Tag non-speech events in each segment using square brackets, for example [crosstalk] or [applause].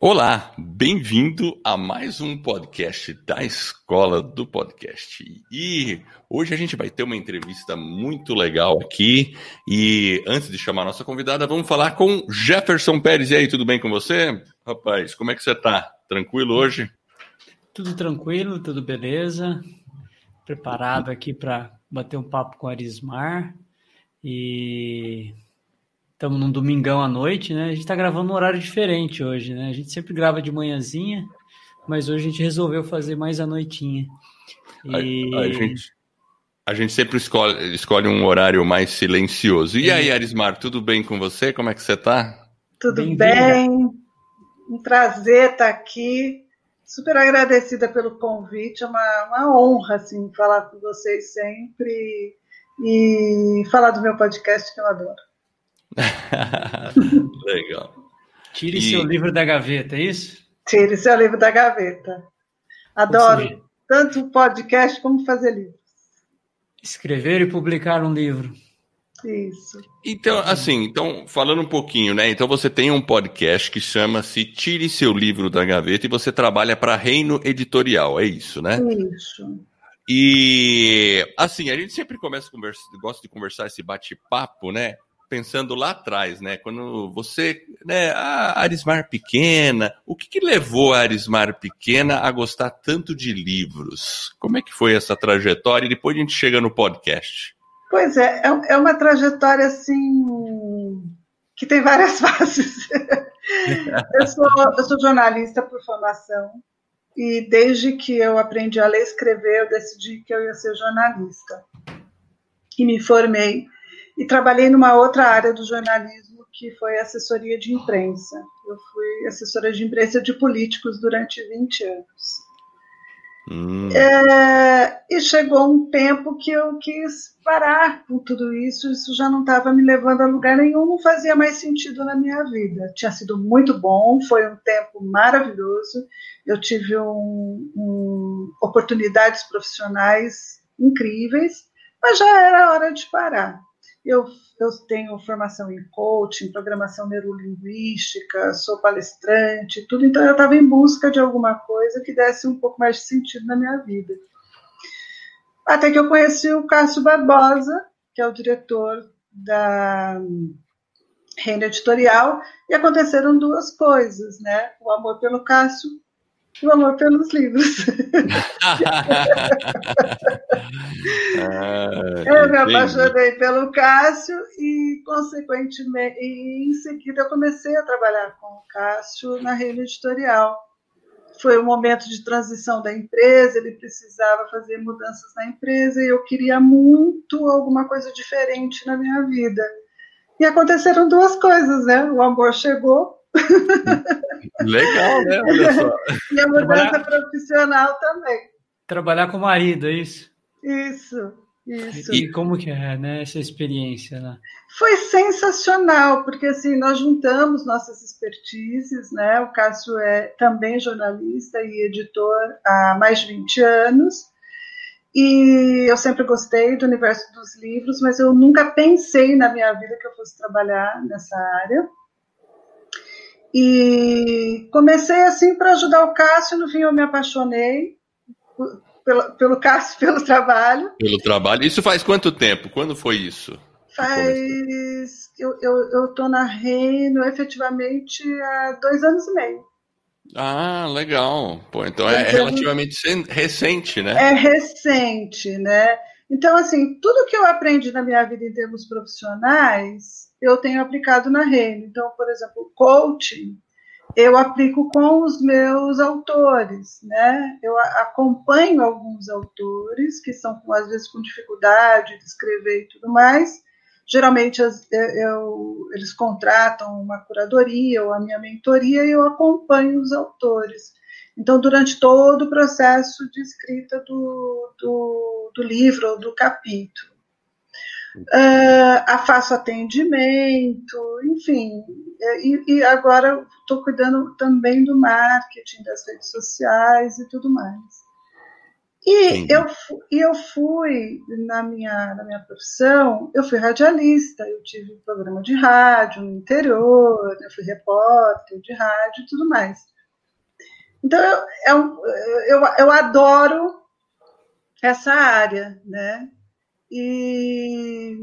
Olá, bem-vindo a mais um podcast da Escola do Podcast. E hoje a gente vai ter uma entrevista muito legal aqui. E antes de chamar a nossa convidada, vamos falar com Jefferson Pérez. E aí, tudo bem com você? Rapaz, como é que você tá? Tranquilo hoje? Tudo tranquilo, tudo beleza. Preparado aqui para bater um papo com o Arismar. E Estamos num domingão à noite, né? A gente está gravando um horário diferente hoje, né? A gente sempre grava de manhãzinha, mas hoje a gente resolveu fazer mais à noitinha. E... A, a, gente, a gente sempre escolhe, escolhe um horário mais silencioso. E aí, Arismar, tudo bem com você? Como é que você está? Tudo bem, bem. Um prazer estar aqui. Super agradecida pelo convite. É uma, uma honra assim, falar com vocês sempre e falar do meu podcast que eu adoro. [laughs] Legal. Tire e... seu livro da gaveta, é isso? Tire seu livro da gaveta. Adoro tanto podcast como fazer livros. Escrever e publicar um livro. Isso. Então, assim, então, falando um pouquinho, né? Então você tem um podcast que chama-se Tire seu livro da gaveta e você trabalha para Reino Editorial, é isso, né? Isso. E assim, a gente sempre começa a conversar, gosta de conversar esse bate-papo, né? Pensando lá atrás, né? Quando você, né, a Arismar Pequena, o que, que, levou a Arismar Pequena a gostar tanto de livros? Como é que foi essa trajetória? E depois a gente chega no podcast. Pois é, é, é uma trajetória assim que tem várias [laughs] fases. eu, sou, eu sou jornalista por formação e desde que eu aprendi a ler e escrever, eu decidi que eu ia ser jornalista. E me formei e trabalhei numa outra área do jornalismo que foi assessoria de imprensa. Eu fui assessora de imprensa de políticos durante 20 anos. Hum. É, e chegou um tempo que eu quis parar com tudo isso, isso já não estava me levando a lugar nenhum, não fazia mais sentido na minha vida. Tinha sido muito bom, foi um tempo maravilhoso, eu tive um, um, oportunidades profissionais incríveis, mas já era hora de parar. Eu, eu tenho formação em coaching, programação neurolinguística, sou palestrante, tudo. Então, eu estava em busca de alguma coisa que desse um pouco mais de sentido na minha vida. Até que eu conheci o Cássio Barbosa, que é o diretor da Reino Editorial, e aconteceram duas coisas, né? O amor pelo Cássio o amor pelos livros. [laughs] ah, eu me apaixonei pelo Cássio e, consequentemente, e em seguida eu comecei a trabalhar com o Cássio na rede editorial. Foi um momento de transição da empresa, ele precisava fazer mudanças na empresa e eu queria muito alguma coisa diferente na minha vida. E aconteceram duas coisas, né? O amor chegou Legal, né? Olha só. E a mudança Trabalhar... profissional também. Trabalhar com o marido, é isso? Isso, isso. E como que é, né, essa experiência? Né? Foi sensacional, porque assim, nós juntamos nossas expertises, né? O Cássio é também jornalista e editor há mais de 20 anos. E eu sempre gostei do universo dos livros, mas eu nunca pensei na minha vida que eu fosse trabalhar nessa área. E comecei assim para ajudar o Cássio, no fim eu me apaixonei pelo, pelo Cássio, [laughs] pelo trabalho. Pelo trabalho. Isso faz quanto tempo? Quando foi isso? Faz. Eu, eu, eu tô na Reino efetivamente há dois anos e meio. Ah, legal. Pô, então é, é relativamente recente, né? É recente, né? Então, assim, tudo que eu aprendi na minha vida em termos profissionais, eu tenho aplicado na Reino. Então, por exemplo, coaching, eu aplico com os meus autores, né? Eu acompanho alguns autores que são, às vezes, com dificuldade de escrever e tudo mais. Geralmente, eu, eles contratam uma curadoria ou a minha mentoria e eu acompanho os autores. Então, durante todo o processo de escrita do, do, do livro ou do capítulo. Uh, faço atendimento, enfim. E, e agora estou cuidando também do marketing, das redes sociais e tudo mais. E eu, e eu fui, na minha, na minha profissão, eu fui radialista, eu tive programa de rádio no interior, eu fui repórter de rádio e tudo mais. Então, eu, eu, eu, eu adoro essa área, né? E.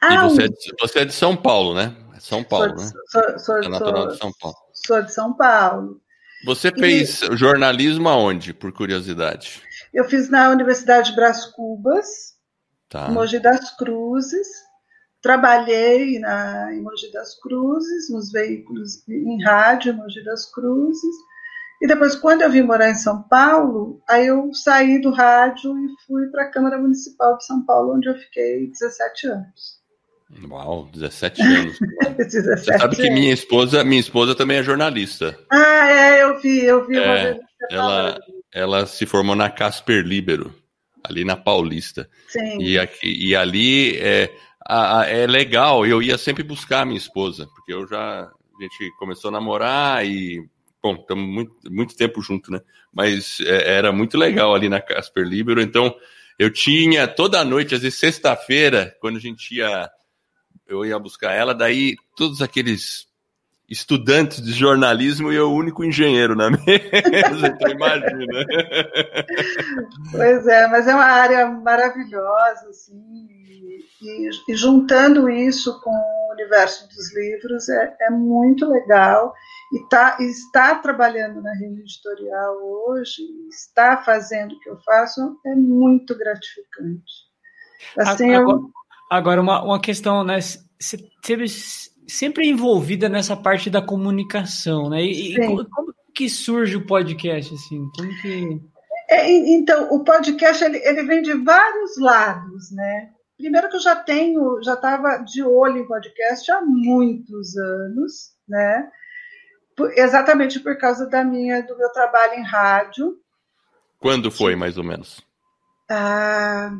Ah, e você, é de, você é de São Paulo, né? É São Paulo, sou, né? Sou, sou, é natural de São Paulo. Sou de São Paulo. Você fez e... jornalismo aonde, por curiosidade? Eu fiz na Universidade Brás Cubas, tá. Mogi das Cruzes. Trabalhei na, em Mogi das Cruzes, nos veículos em rádio Mogi das Cruzes. E depois, quando eu vim morar em São Paulo, aí eu saí do rádio e fui para a Câmara Municipal de São Paulo, onde eu fiquei 17 anos. Uau, 17 anos. [laughs] 17 Você sabe que minha esposa, minha esposa também é jornalista. Ah, é, eu vi, eu vi é, ela, ela se formou na Casper Libero, ali na Paulista. Sim. E, aqui, e ali é, a, a, é legal, eu ia sempre buscar a minha esposa, porque eu já. A gente começou a namorar e bom, estamos muito, muito tempo junto, né? Mas é, era muito legal ali na Casper Libero. Então, eu tinha toda noite, às vezes sexta-feira, quando a gente ia, eu ia buscar ela, daí todos aqueles estudantes de jornalismo e eu o único engenheiro na [laughs] mesa, então imagina. Pois é, mas é uma área maravilhosa, assim, e, e juntando isso com o universo dos livros é, é muito legal e tá, está trabalhando na rede editorial hoje, está fazendo o que eu faço, é muito gratificante. Assim, agora, eu... agora uma, uma questão, né? Você teve sempre envolvida nessa parte da comunicação, né? E, e como, como, que surge o podcast, assim? Como que... É, então, o podcast, ele, ele vem de vários lados, né? Primeiro que eu já tenho, já estava de olho em podcast há muitos anos, né? Exatamente por causa da minha, do meu trabalho em rádio. Quando foi, mais ou menos? Ah,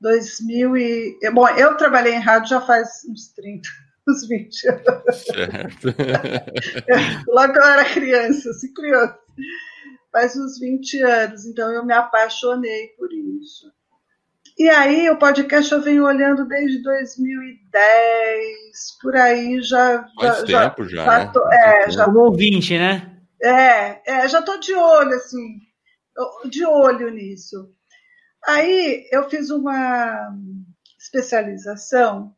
2000 e... Bom, eu trabalhei em rádio já faz uns 30, [laughs] uns 20 anos. Certo. [laughs] Logo eu era criança, assim, criança. Faz uns 20 anos, então eu me apaixonei por isso. E aí o podcast eu venho olhando desde 2010, por aí já. Faz já, tempo já. já, né? tô, é, já Como ouvinte, né? É, é já estou de olho, assim, de olho nisso. Aí eu fiz uma especialização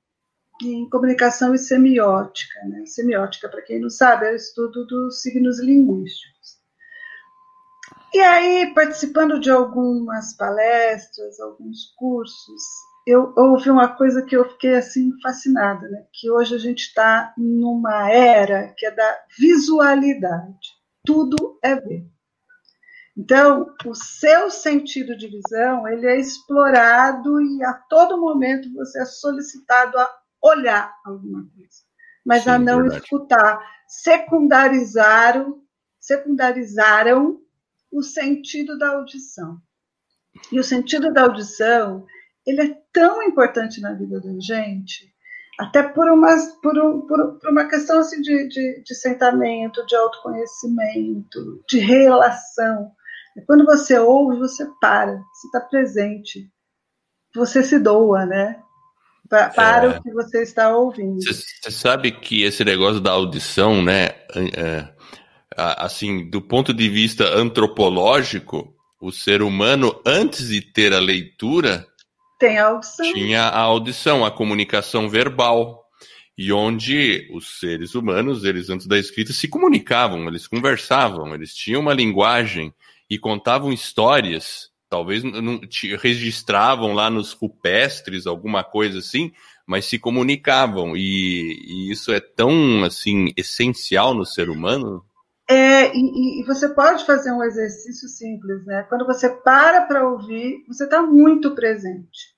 em comunicação e semiótica. Né? Semiótica, para quem não sabe, é o estudo dos signos linguísticos. E aí, participando de algumas palestras, alguns cursos, eu ouvi uma coisa que eu fiquei assim fascinada, né? Que hoje a gente está numa era que é da visualidade. Tudo é ver. Então, o seu sentido de visão, ele é explorado e a todo momento você é solicitado a olhar alguma coisa, mas Sim, a não verdade. escutar. Secundarizaram, secundarizaram o sentido da audição. E o sentido da audição, ele é tão importante na vida da gente, até por uma, por, um, por, por uma questão assim, de, de, de sentamento, de autoconhecimento, de relação. Quando você ouve, você para, você está presente, você se doa, né? Para é, o que você está ouvindo. Você sabe que esse negócio da audição, né? É, assim, do ponto de vista antropológico, o ser humano, antes de ter a leitura, a tinha a audição, a comunicação verbal. E onde os seres humanos, eles antes da escrita, se comunicavam, eles conversavam, eles tinham uma linguagem e contavam histórias, talvez não, registravam lá nos rupestres alguma coisa assim, mas se comunicavam. E, e isso é tão assim essencial no ser humano. É, e, e, você pode fazer um exercício simples, né? Quando você para para ouvir, você está muito presente.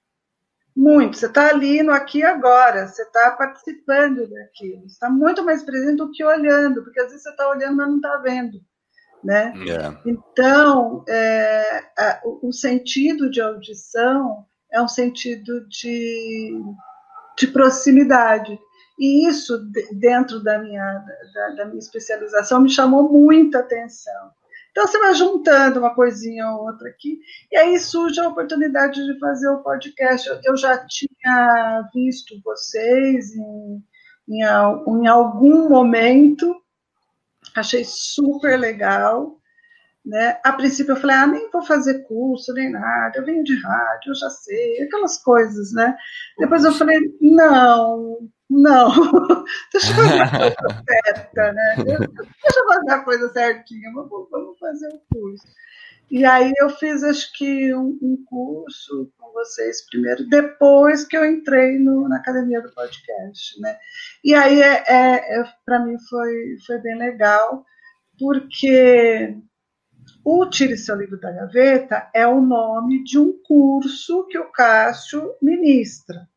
Muito. Você está ali no aqui e agora, você está participando daquilo. Você está muito mais presente do que olhando, porque às vezes você está olhando, mas não está vendo. Né? Yeah. Então, é, a, o sentido de audição é um sentido de, de proximidade. E isso, dentro da minha, da, da minha especialização, me chamou muita atenção. Então você vai juntando uma coisinha ou outra aqui, e aí surge a oportunidade de fazer o podcast. Eu já tinha visto vocês em, em, em algum momento, achei super legal. Né? A princípio eu falei, ah, nem vou fazer curso, nem nada, eu venho de rádio, eu já sei, aquelas coisas, né? Depois eu falei, não, não, deixa eu fazer a coisa certa, né? Deixa eu fazer a coisa certinha, vamos, vamos fazer o um curso. E aí eu fiz, acho que, um, um, curso com vocês primeiro, depois que eu entrei no, na academia do podcast, né? E aí, é, é, é para mim, foi, foi bem legal, porque o Tire Seu Livro da Gaveta é o nome de um curso que o Cássio ministra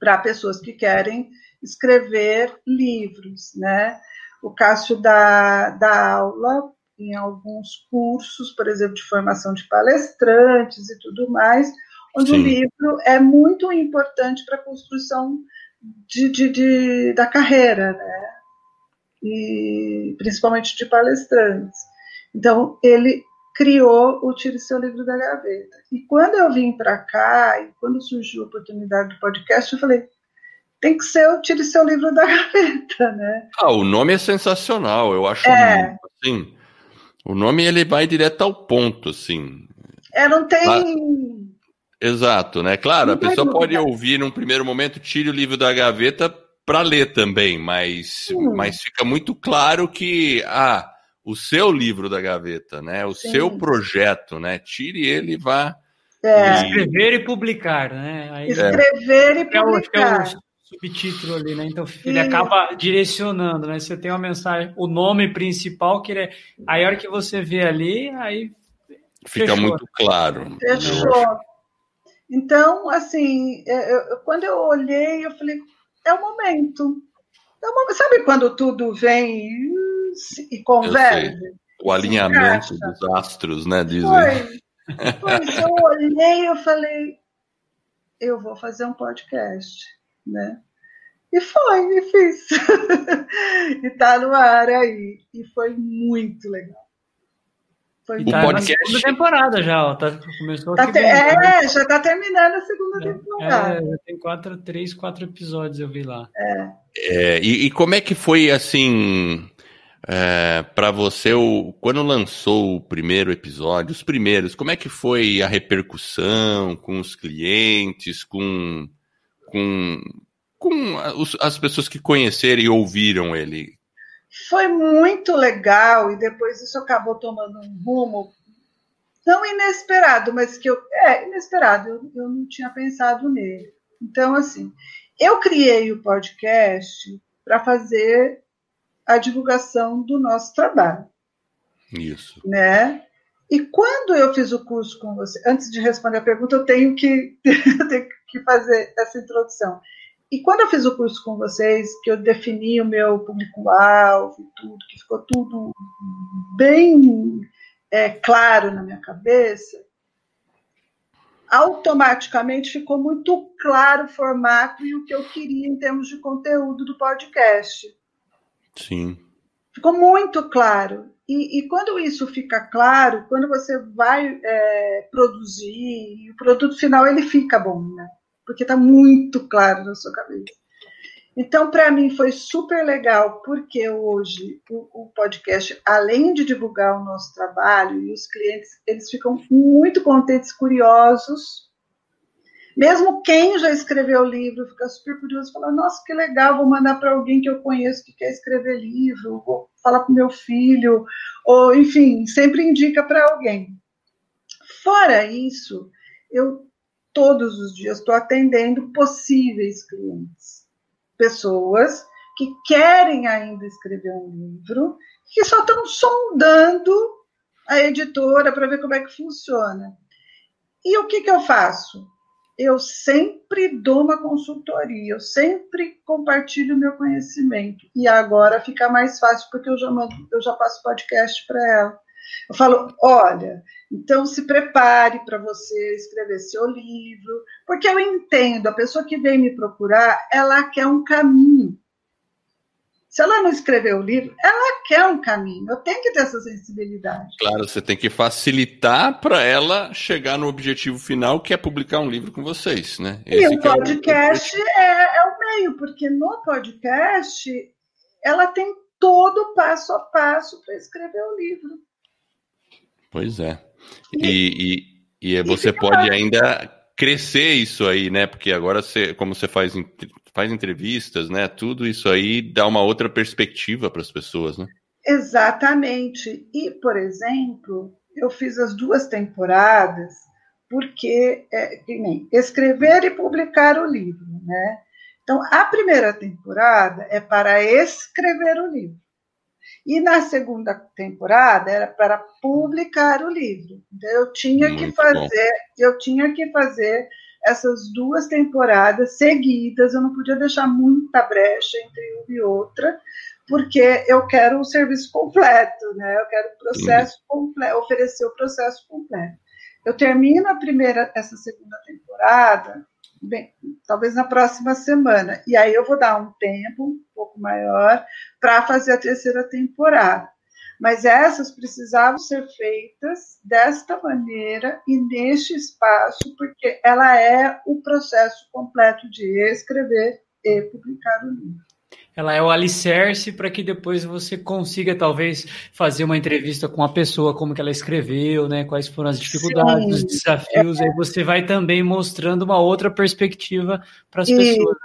para pessoas que querem escrever livros, né? O Cássio dá, dá aula em alguns cursos, por exemplo, de formação de palestrantes e tudo mais, onde Sim. o livro é muito importante para a construção de, de, de, da carreira, né? E principalmente de palestrantes. Então, ele criou o Tire Seu Livro da Gaveta. E quando eu vim para cá, e quando surgiu a oportunidade do podcast, eu falei, tem que ser o Tire Seu Livro da Gaveta, né? Ah, o nome é sensacional, eu acho, é. assim, o nome ele vai direto ao ponto, assim. É, não tem... Lá... Exato, né? Claro, não a pessoa dúvida. pode ouvir num primeiro momento, tire o livro da gaveta para ler também, mas, mas fica muito claro que, ah, o seu livro da gaveta, né? O Sim. seu projeto, né? Tire ele e vá. É. Escrever e publicar, né? Aí, Escrever é. e publicar. É o, é o subtítulo ali, né? Então ele acaba direcionando, né? Você tem uma mensagem, o nome principal que ele é. Aí a hora que você vê ali, aí fica fechou. muito claro. Fechou. Então, assim, é, eu, quando eu olhei, eu falei, é o momento. É o momento. Sabe quando tudo vem e converge. O alinhamento dos astros, né? Dizem. Foi. Pois eu olhei eu falei, eu vou fazer um podcast, né? E foi, e fiz. [laughs] e tá no ar aí. E foi muito legal. Foi o tá podcast... na segunda temporada já, ó. Tá, começou tá te... É, né? já tá terminando a segunda é, temporada. É, tem quatro, três, quatro episódios, eu vi lá. É. é e, e como é que foi, assim, é, para você, o, quando lançou o primeiro episódio, os primeiros, como é que foi a repercussão com os clientes, com, com, com as pessoas que conheceram e ouviram ele? Foi muito legal e depois isso acabou tomando um rumo não inesperado, mas que eu é inesperado. Eu, eu não tinha pensado nele. Então, assim, eu criei o podcast para fazer a divulgação do nosso trabalho. Isso. Né? E quando eu fiz o curso com você, antes de responder a pergunta, eu tenho que, [laughs] eu tenho que fazer essa introdução. E quando eu fiz o curso com vocês, que eu defini o meu público-alvo e tudo, que ficou tudo bem é, claro na minha cabeça, automaticamente ficou muito claro o formato e o que eu queria em termos de conteúdo do podcast. Sim. Ficou muito claro. E, e quando isso fica claro, quando você vai é, produzir, o produto final ele fica bom, né? Porque está muito claro na sua cabeça. Então, para mim, foi super legal, porque hoje o, o, podcast, além de divulgar o nosso trabalho, e os clientes, eles ficam muito contentes, curiosos mesmo quem já escreveu livro fica super curioso, fala: Nossa, que legal, vou mandar para alguém que eu conheço que quer escrever livro, vou falar para meu filho, ou enfim, sempre indica para alguém. Fora isso, eu todos os dias estou atendendo possíveis clientes, pessoas que querem ainda escrever um livro, que só estão sondando a editora para ver como é que funciona. E o que, que eu faço? Eu sempre dou uma consultoria, eu sempre compartilho meu conhecimento. E agora fica mais fácil porque eu já mando, eu já passo podcast para ela. Eu falo, olha, então se prepare para você escrever seu livro, porque eu entendo, a pessoa que vem me procurar, ela quer um caminho. Se ela não escreveu o livro, ela quer um caminho. Eu tenho que ter essa sensibilidade. Claro, você tem que facilitar para ela chegar no objetivo final, que é publicar um livro com vocês, né? Esse e o podcast é o... É, é o meio, porque no podcast ela tem todo o passo a passo para escrever o livro. Pois é. E, e, e você pode ainda crescer isso aí, né? Porque agora, você, como você faz faz entrevistas, né? Tudo isso aí dá uma outra perspectiva para as pessoas, né? Exatamente. E, por exemplo, eu fiz as duas temporadas porque é, nem, escrever e publicar o livro, né? Então, a primeira temporada é para escrever o livro. E na segunda temporada era para publicar o livro. Então, eu tinha Muito que fazer, bom. eu tinha que fazer essas duas temporadas seguidas, eu não podia deixar muita brecha entre uma e outra, porque eu quero o serviço completo, né? Eu quero o processo completo, oferecer o processo completo. Eu termino a primeira, essa segunda temporada, bem, talvez na próxima semana, e aí eu vou dar um tempo um pouco maior para fazer a terceira temporada. Mas essas precisavam ser feitas desta maneira e neste espaço, porque ela é o processo completo de escrever e publicar o livro ela é o alicerce para que depois você consiga talvez fazer uma entrevista com a pessoa, como que ela escreveu, né? Quais foram as dificuldades, Sim. os desafios. É. Aí você vai também mostrando uma outra perspectiva para as pessoas.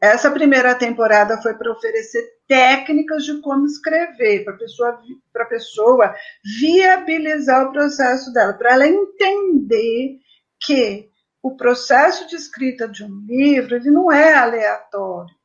Essa primeira temporada foi para oferecer técnicas de como escrever, para pessoa, a pessoa viabilizar o processo dela, para ela entender que o processo de escrita de um livro ele não é aleatório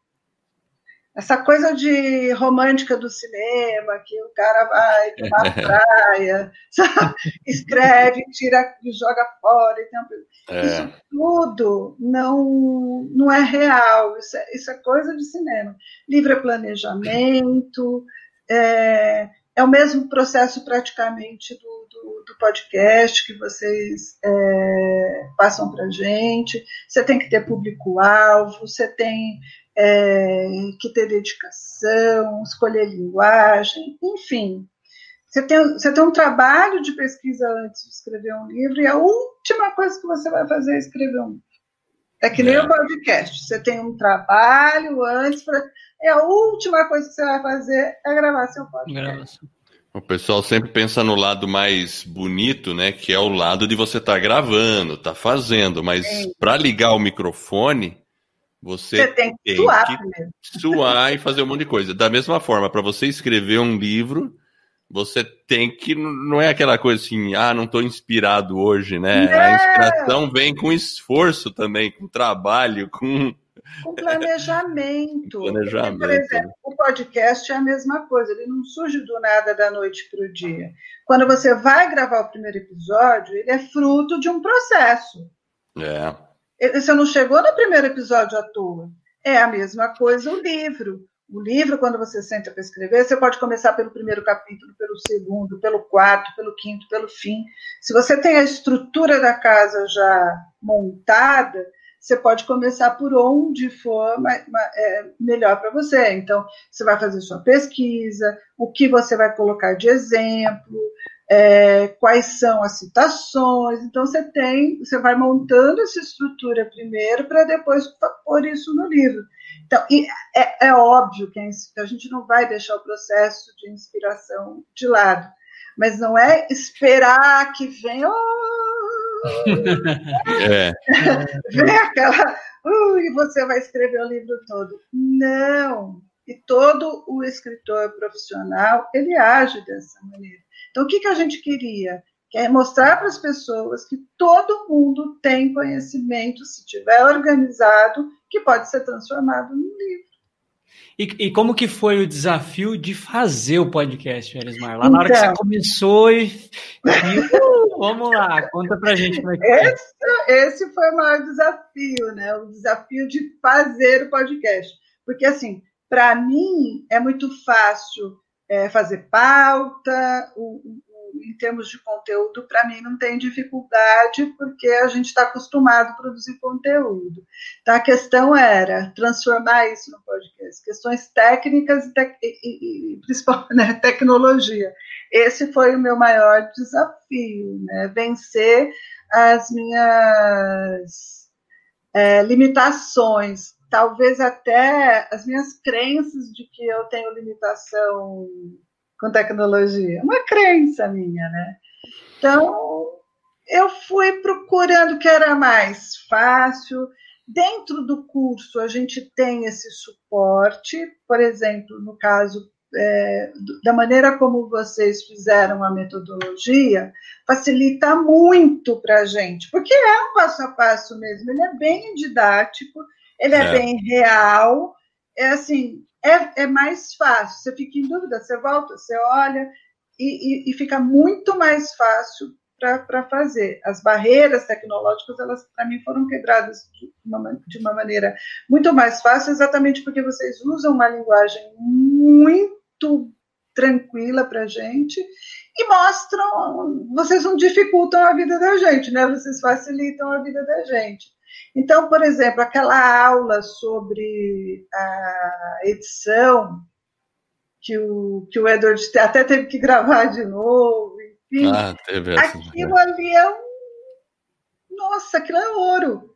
essa coisa de romântica do cinema, que o cara vai pra [laughs] praia, sabe? escreve, tira, joga fora. Então, é. Isso tudo não, não é real, isso é, isso é coisa de cinema. Livre é planejamento, é, é o mesmo processo praticamente do, do, do podcast que vocês é, passam para gente. Você tem que ter público-alvo, você tem é, que ter dedicação, escolher linguagem, enfim. Você tem, você tem um trabalho de pesquisa antes de escrever um livro e a última coisa que você vai fazer é escrever um livro. É que nem é. o podcast. Você tem um trabalho antes, pra, e a última coisa que você vai fazer é gravar seu podcast. O pessoal sempre pensa no lado mais bonito, né? Que é o lado de você estar tá gravando, estar tá fazendo, mas para ligar o microfone, você, você tem que, tem suar, que suar e fazer um monte de coisa. Da mesma forma, para você escrever um livro, você tem que. Não é aquela coisa assim, ah, não estou inspirado hoje, né? Não. A inspiração vem com esforço também, com trabalho, com. Com planejamento. [laughs] planejamento. Por exemplo, o podcast é a mesma coisa, ele não surge do nada da noite para o dia. Quando você vai gravar o primeiro episódio, ele é fruto de um processo. É. Você não chegou no primeiro episódio à toa. É a mesma coisa o livro. O livro, quando você senta para escrever, você pode começar pelo primeiro capítulo, pelo segundo, pelo quarto, pelo quinto, pelo fim. Se você tem a estrutura da casa já montada, você pode começar por onde for é, melhor para você. Então, você vai fazer sua pesquisa, o que você vai colocar de exemplo, é, quais são as citações. Então você tem, você vai montando essa estrutura primeiro para depois pôr isso no livro. Então, é, é, óbvio que a gente não vai deixar o processo de inspiração de lado, mas não é esperar que venha. Oh, [laughs] é. Vem aquela. Uh, e você vai escrever o livro todo. Não. E todo o escritor profissional ele age dessa maneira. Então, o que, que a gente queria? é mostrar para as pessoas que todo mundo tem conhecimento, se tiver organizado, que pode ser transformado num livro. E, e, como que foi o desafio de fazer o podcast, Elismar? Lá na hora que você então. começou e, e uh, vamos lá, conta pra gente como é que esse, esse foi o maior desafio, né? O desafio de fazer o podcast. Porque, assim, para mim é muito fácil é, fazer pauta, o, o, em termos de conteúdo, para mim não tem dificuldade, porque a gente está acostumado a produzir conteúdo. Então, a questão era transformar isso no podcast, questões técnicas e, te e, e principalmente né, [laughs] tecnologia. Esse foi o meu maior desafio, né? vencer as minhas é, limitações, talvez até as minhas crenças de que eu tenho limitação com tecnologia. Uma crença minha, né? Então, eu fui procurando o que era mais fácil. Dentro do curso, a gente tem esse suporte, por exemplo, no caso é, da maneira como vocês fizeram a metodologia, facilita muito para a gente, porque é um passo a passo mesmo, ele é bem didático, ele é, é bem real, é assim, é, é mais fácil. Você fica em dúvida, você volta, você olha, e, e, e fica muito mais fácil para fazer. As barreiras tecnológicas, elas para mim foram quebradas de uma, de uma maneira muito mais fácil, exatamente porque vocês usam uma linguagem muito tranquila para a gente e mostram, vocês não dificultam a vida da gente, né? Vocês facilitam a vida da gente. Então, por exemplo, aquela aula sobre a edição, que o, que o Edward até teve que gravar de novo, enfim, ah, teve essa, aquilo ali é um. Nossa, aquilo é ouro.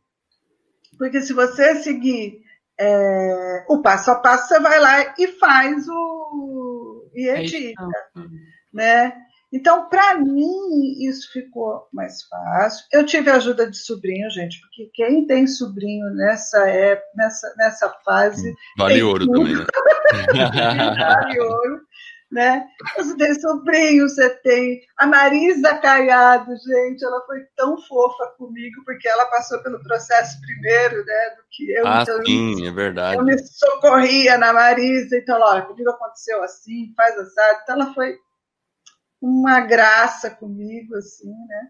Porque se você seguir é, o passo a passo, você vai lá e faz o. e é edita. É né? Então, para mim, isso ficou mais fácil. Eu tive a ajuda de sobrinho, gente, porque quem tem sobrinho nessa época, nessa, nessa fase. Vale ouro tudo. também, né? [laughs] vale ouro. Né? Você tem sobrinho, você tem a Marisa Caiado, gente, ela foi tão fofa comigo, porque ela passou pelo processo primeiro, né, do que eu. Ah, então, sim, é verdade. Eu me socorria na Marisa, então, olha, comigo aconteceu assim, faz assado. Então, ela foi uma graça comigo, assim, né?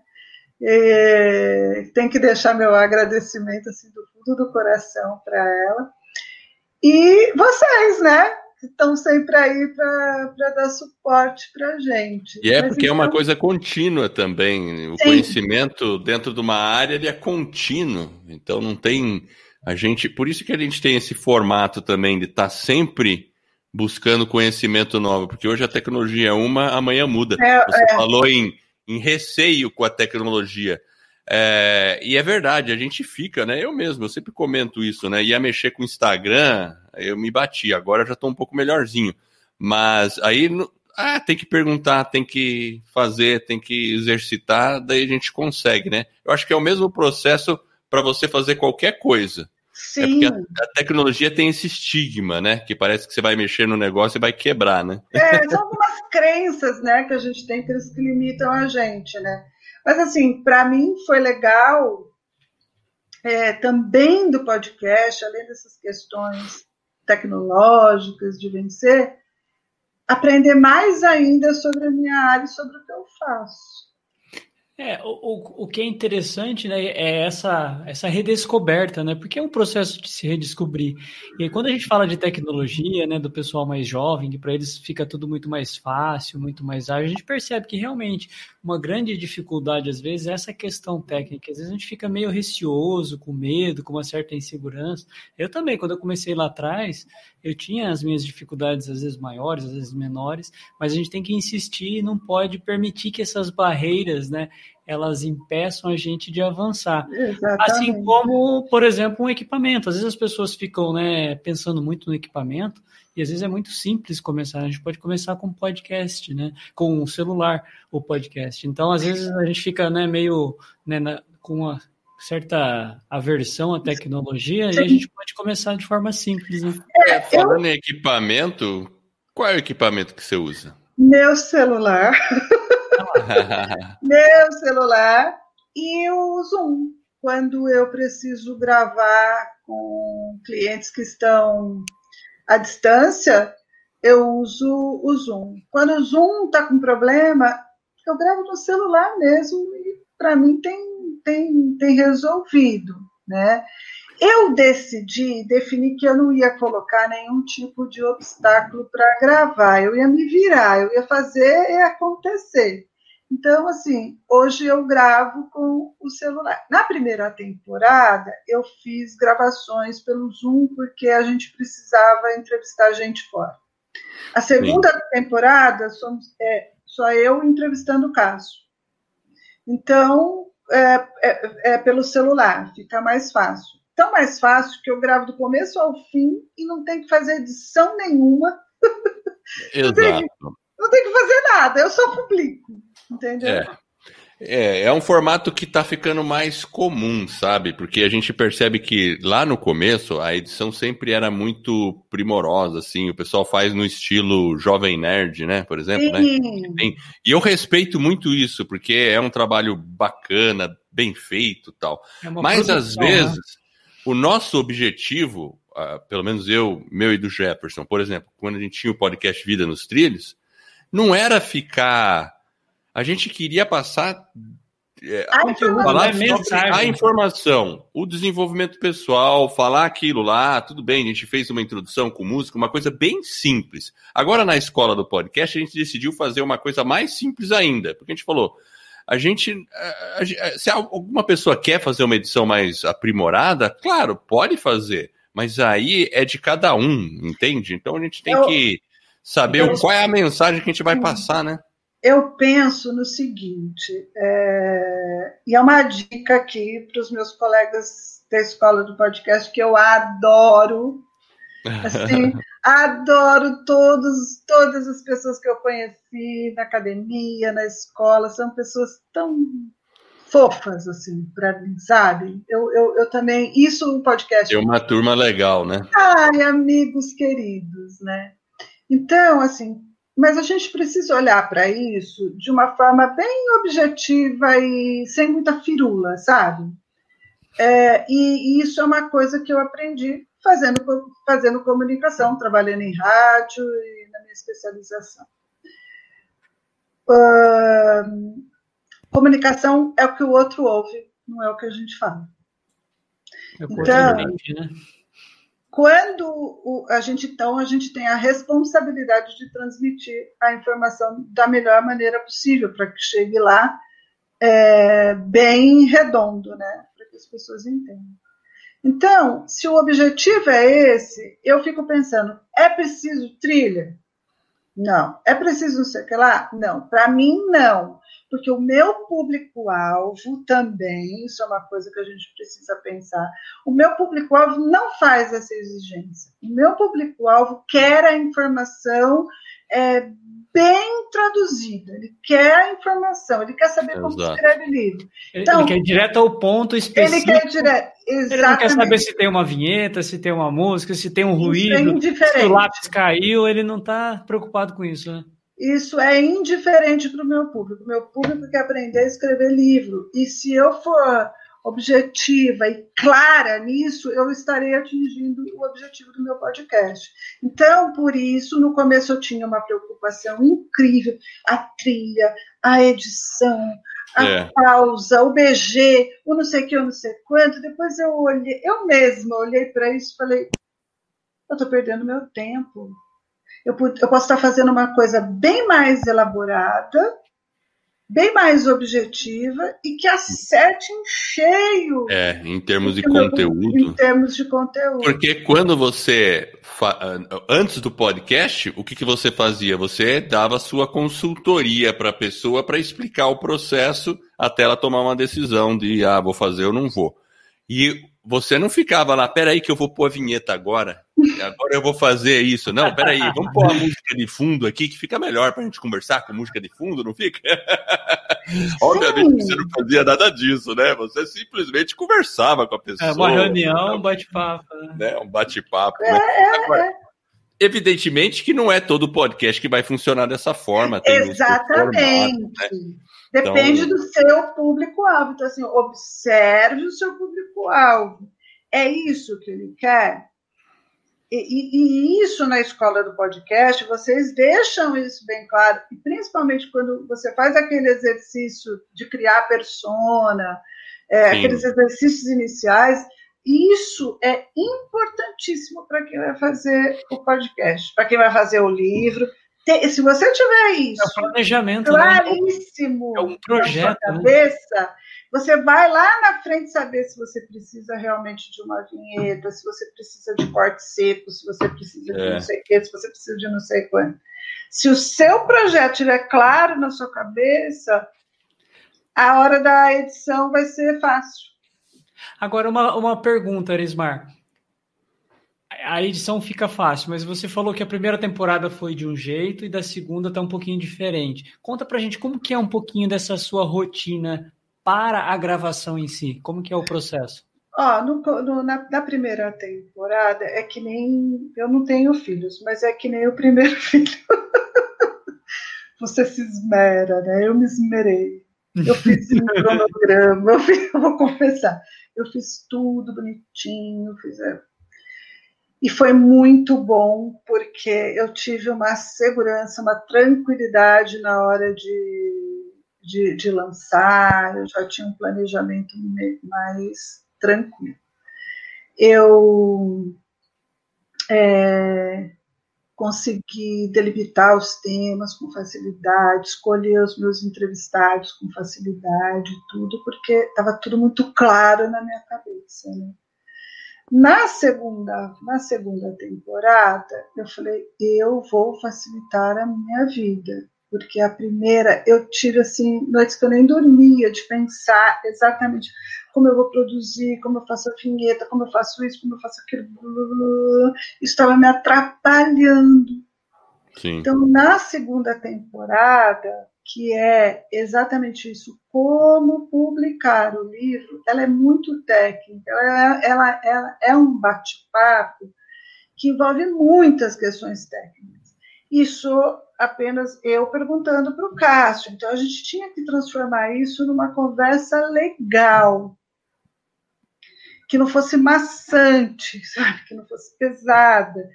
E tem que deixar meu agradecimento assim do fundo do coração para ela. E vocês, né? Estão sempre aí para dar suporte para a gente. E é Mas porque então... é uma então coisa contínua também. O Sim. conhecimento dentro de uma área ele é contínuo. Então não tem a gente. Por isso que a gente tem esse formato também de estar tá sempre buscando conhecimento novo, porque hoje a tecnologia é uma, amanhã muda. É, Você é. falou em, em receio com a tecnologia. É, e é verdade, a gente fica, né? Eu mesmo, eu sempre comento isso, né? Ia mexer com o Instagram, eu me bati, agora já estou um pouco melhorzinho. Mas aí ah, tem que perguntar, tem que fazer, tem que exercitar, daí a gente consegue, né? Eu acho que é o mesmo processo para você fazer qualquer coisa. Sim. É porque a, a, tecnologia tem esse estigma, né? Que parece que você vai mexer no negócio e vai quebrar, né? É, são algumas crenças, né, que a gente tem que eles que limitam a gente, né? Mas assim, para mim foi legal é, também do podcast, além dessas questões tecnológicas de vencer, aprender mais ainda sobre a minha área e sobre o que eu faço. É, o, o, que é interessante, né, é essa, essa redescoberta, né, porque é um processo de se redescobrir. E aí, quando a gente fala de tecnologia, né, do pessoal mais jovem, que para eles fica tudo muito mais fácil, muito mais ágil, a gente percebe que realmente uma grande dificuldade, às vezes, é essa questão técnica. Às vezes a gente fica meio receoso, com medo, com uma certa insegurança. Eu também, quando eu comecei lá atrás, eu tinha as minhas dificuldades, às vezes maiores, às vezes menores, mas a gente tem que insistir e não pode permitir que essas barreiras, né, elas impeçam a gente de avançar. Exatamente. Assim como, por exemplo, um equipamento. Às vezes as pessoas ficam, né, pensando muito no equipamento, e às vezes é muito simples começar. A gente pode começar com podcast, né, com o celular, o podcast. Então, às vezes a gente fica, né, meio, né, na, com uma certa aversão à tecnologia Sim. e a gente pode começar de forma simples. Né? É, Falando eu... em equipamento, qual é o equipamento que você usa? Meu celular. [laughs] [laughs] Meu celular e o Zoom. Quando eu preciso gravar com clientes que estão à distância, eu uso o Zoom. Quando o Zoom está com problema, eu gravo no celular mesmo e para mim tem tem, tem resolvido, né? Eu decidi, defini que eu não ia colocar nenhum tipo de obstáculo para gravar, eu ia me virar, eu ia fazer e acontecer. Então, assim, hoje eu gravo com o celular. Na primeira temporada, eu fiz gravações pelo Zoom, porque a gente precisava entrevistar gente fora. A segunda Sim. temporada, somos, é, só eu entrevistando o caso. Então, é, é, é, pelo celular, fica mais fácil. Tão mais fácil que eu gravo do começo ao fim e não tem que fazer edição nenhuma. Exato. [laughs] não, tem, não tem que fazer nada, eu só publico. Entendeu? É. É, é um formato que está ficando mais comum, sabe? Porque a gente percebe que lá no começo a edição sempre era muito primorosa, assim. O pessoal faz no estilo Jovem Nerd, né? Por exemplo, né? Sim. né? E eu respeito muito isso, porque é um trabalho bacana, bem feito tal. É Mas produção, às né? vezes, né? o nosso objetivo, uh, pelo menos eu, meu e do Jefferson, por exemplo, quando a gente tinha o podcast Vida nos Trilhos, não era ficar a gente queria passar é, a, conteúdo, falar né? a informação, o desenvolvimento pessoal, falar aquilo lá, tudo bem, a gente fez uma introdução com música, uma coisa bem simples. Agora, na escola do podcast, a gente decidiu fazer uma coisa mais simples ainda, porque a gente falou, a gente, a, a, se alguma pessoa quer fazer uma edição mais aprimorada, claro, pode fazer, mas aí é de cada um, entende? Então a gente tem eu, que saber eu, qual é a mensagem que a gente vai passar, né? Eu penso no seguinte, é, e é uma dica aqui para os meus colegas da escola do podcast que eu adoro. Assim, [laughs] adoro todos, todas as pessoas que eu conheci na academia, na escola, são pessoas tão fofas, assim, para mim, sabe? Eu, eu, eu também. Isso o podcast. É uma turma legal, né? Ai, amigos queridos, né? Então, assim, mas a gente precisa olhar para isso de uma forma bem objetiva e sem muita firula, sabe? É, e, e, isso é uma coisa que eu aprendi fazendo, fazendo comunicação, trabalhando em rádio e na minha especialização. Uh, comunicação é o que o outro ouve, não é o que a gente fala. É então, né? Quando o, a gente então a gente tem a responsabilidade de transmitir a informação da melhor maneira possível para que chegue lá é, bem redondo, né, para que as pessoas entendam. Então, se o objetivo é esse, eu fico pensando, é preciso trilha? Não. É preciso não sei o que lá? Não. Para mim, não porque o meu público-alvo também, isso é uma coisa que a gente precisa pensar, o meu público-alvo não faz essa exigência. O meu público-alvo quer a informação é, bem traduzida, ele quer a informação, ele quer saber Exato. como escreve livro. Então, ele quer direto ao ponto específico. Ele quer direto, exatamente. Ele não quer saber se tem uma vinheta, se tem uma música, se tem um ruído, é se o lápis caiu, ele não está preocupado com isso, né? Isso é indiferente para o meu público. O meu público quer aprender a escrever livro. E se eu for objetiva e clara nisso, eu estarei atingindo o objetivo do meu podcast. Então, por isso, no começo eu tinha uma preocupação incrível, a trilha, a edição, a é. pausa, o BG, o não sei o que, eu não sei quanto. Depois eu olhei, eu mesma olhei para isso e falei, eu estou perdendo meu tempo eu, eu posso estar fazendo uma coisa bem mais elaborada, bem mais objetiva e que acerte em cheio. É, em termos de conteúdo. Em termos de conteúdo. Porque quando você. Antes do podcast, o que, que você fazia? Você dava sua consultoria para a pessoa para explicar o processo até ela tomar uma decisão de, ah, vou fazer ou não vou. E você não ficava lá, peraí que eu vou pôr a vinheta agora. Agora eu vou fazer isso. Não, peraí, [laughs] vamos pôr a música de fundo aqui, que fica melhor pra gente conversar com música de fundo, não fica? [laughs] Obviamente você não fazia nada disso, né? Você simplesmente conversava com a pessoa. É uma reunião, um bate-papo. Né? né? Um bate-papo. Né? É, Agora, é. evidentemente que não é todo podcast que vai funcionar dessa forma. Exatamente. Formato, né? Depende então... do seu público-alvo. Então, assim, observe o seu público-alvo. É isso que ele quer? E, e, isso na escola do podcast, vocês deixam isso bem claro, e principalmente quando você faz aquele exercício de criar persona, é, aqueles exercícios iniciais, isso é importantíssimo para quem vai fazer o podcast, para quem vai fazer o livro, se você tiver isso, é um planejamento, né? claríssimo, né? é um projeto, na sua cabeça, né? Você vai lá na frente saber se você precisa realmente de uma vinheta, se você precisa de corte seco, se você precisa de é. não sei o quê, se você precisa de não sei quanto. Se o seu projeto estiver claro na sua cabeça, a hora da edição vai ser fácil. Agora, uma, uma pergunta, Arismar a edição fica fácil, mas você falou que a primeira temporada foi de um jeito e da segunda tá um pouquinho diferente. Conta pra gente como que é um pouquinho dessa sua rotina para a gravação em si. Como que é o processo? Ó, no, no, na, na, primeira temporada é que nem eu não tenho filhos, mas é que nem o primeiro [laughs] filho. você se esmera, né? Eu me esmerei. Eu fiz um [laughs] cronograma, eu, fiz, eu, vou confessar, eu fiz tudo bonitinho, fiz, é, e foi muito bom, porque eu tive uma segurança, uma tranquilidade na hora de, de, de lançar, eu já tinha um planejamento mais tranquilo. Eu é, consegui delimitar os temas com facilidade, escolher os meus entrevistados com facilidade, tudo, porque estava tudo muito claro na minha cabeça. Né? Na segunda, na segunda temporada, eu falei, eu vou facilitar a minha vida, porque a primeira eu tive assim noites que eu nem dormia de pensar exatamente como eu vou produzir, como eu faço a vinheta, como eu faço isso, como eu faço aquilo. Isso estava me atrapalhando. Sim. Então, na segunda temporada, que é exatamente isso, como publicar o livro, ela é muito técnica, ela, ela, ela é um bate-papo que envolve muitas questões técnicas. Isso apenas eu perguntando para o Cássio. Então, a gente tinha que transformar isso numa conversa legal, que não fosse maçante, [laughs] sabe? que não fosse pesada,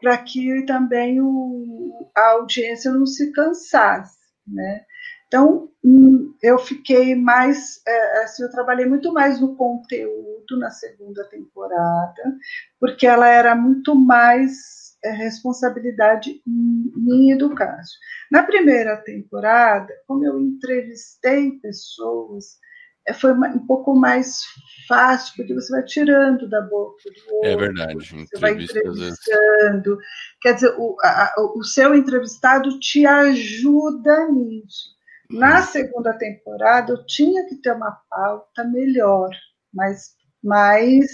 para que também o, a audiência não se cansasse né? Então, hum, eu fiquei mais, é, assim, eu trabalhei muito mais no conteúdo na segunda temporada, porque ela era muito mais é, responsabilidade minha e do Cássio. Na primeira temporada, como eu entrevistei pessoas, é, foi um pouco mais fácil, porque você vai tirando da boca do outro. É verdade. Você vai entrevistando. Quer dizer, o, a, o seu entrevistado te ajuda nisso. Na uhum. segunda temporada, eu tinha que ter uma pauta melhor, mais, mais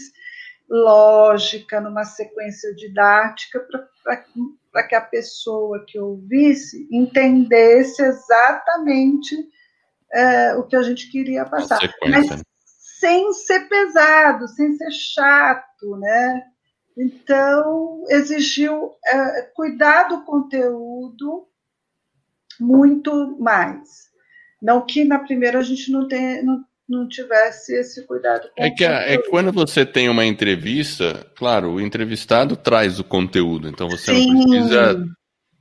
lógica, numa sequência didática, para que a pessoa que ouvisse entendesse exatamente é, o que a gente queria passar. Mas né? sem ser pesado, sem ser chato, né? Então, exigiu é, cuidar do conteúdo muito mais. Não que na primeira a gente não, tenha, não, não tivesse esse cuidado. é que, é que quando você tem uma entrevista, claro, o entrevistado traz o conteúdo, então você Sim. não precisa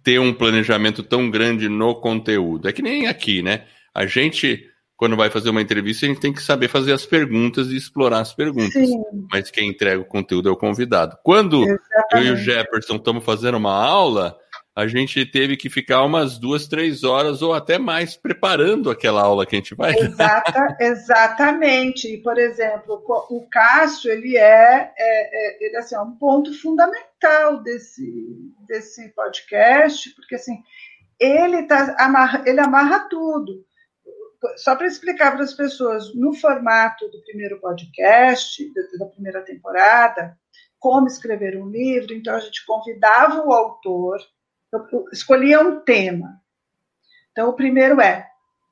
ter um planejamento tão grande no conteúdo. É que nem aqui, né? A gente, quando vai fazer uma entrevista, a gente tem que saber fazer as perguntas e explorar as perguntas. Sim. Mas quem entrega o conteúdo é o convidado. Quando Exatamente. eu e o Jefferson estamos fazendo uma aula, a gente teve que ficar umas duas, três horas ou até mais preparando aquela aula que a gente vai Exata, [laughs] Exatamente. E, por exemplo, o Cássio, ele é, é, é, ele, assim, é um ponto fundamental desse, desse podcast, porque assim, ele, tá, amarra, ele amarra tudo só para explicar para as pessoas, no formato do primeiro podcast, da primeira temporada, como escrever um livro, então a gente convidava o autor, escolhia um tema. Então, o primeiro é,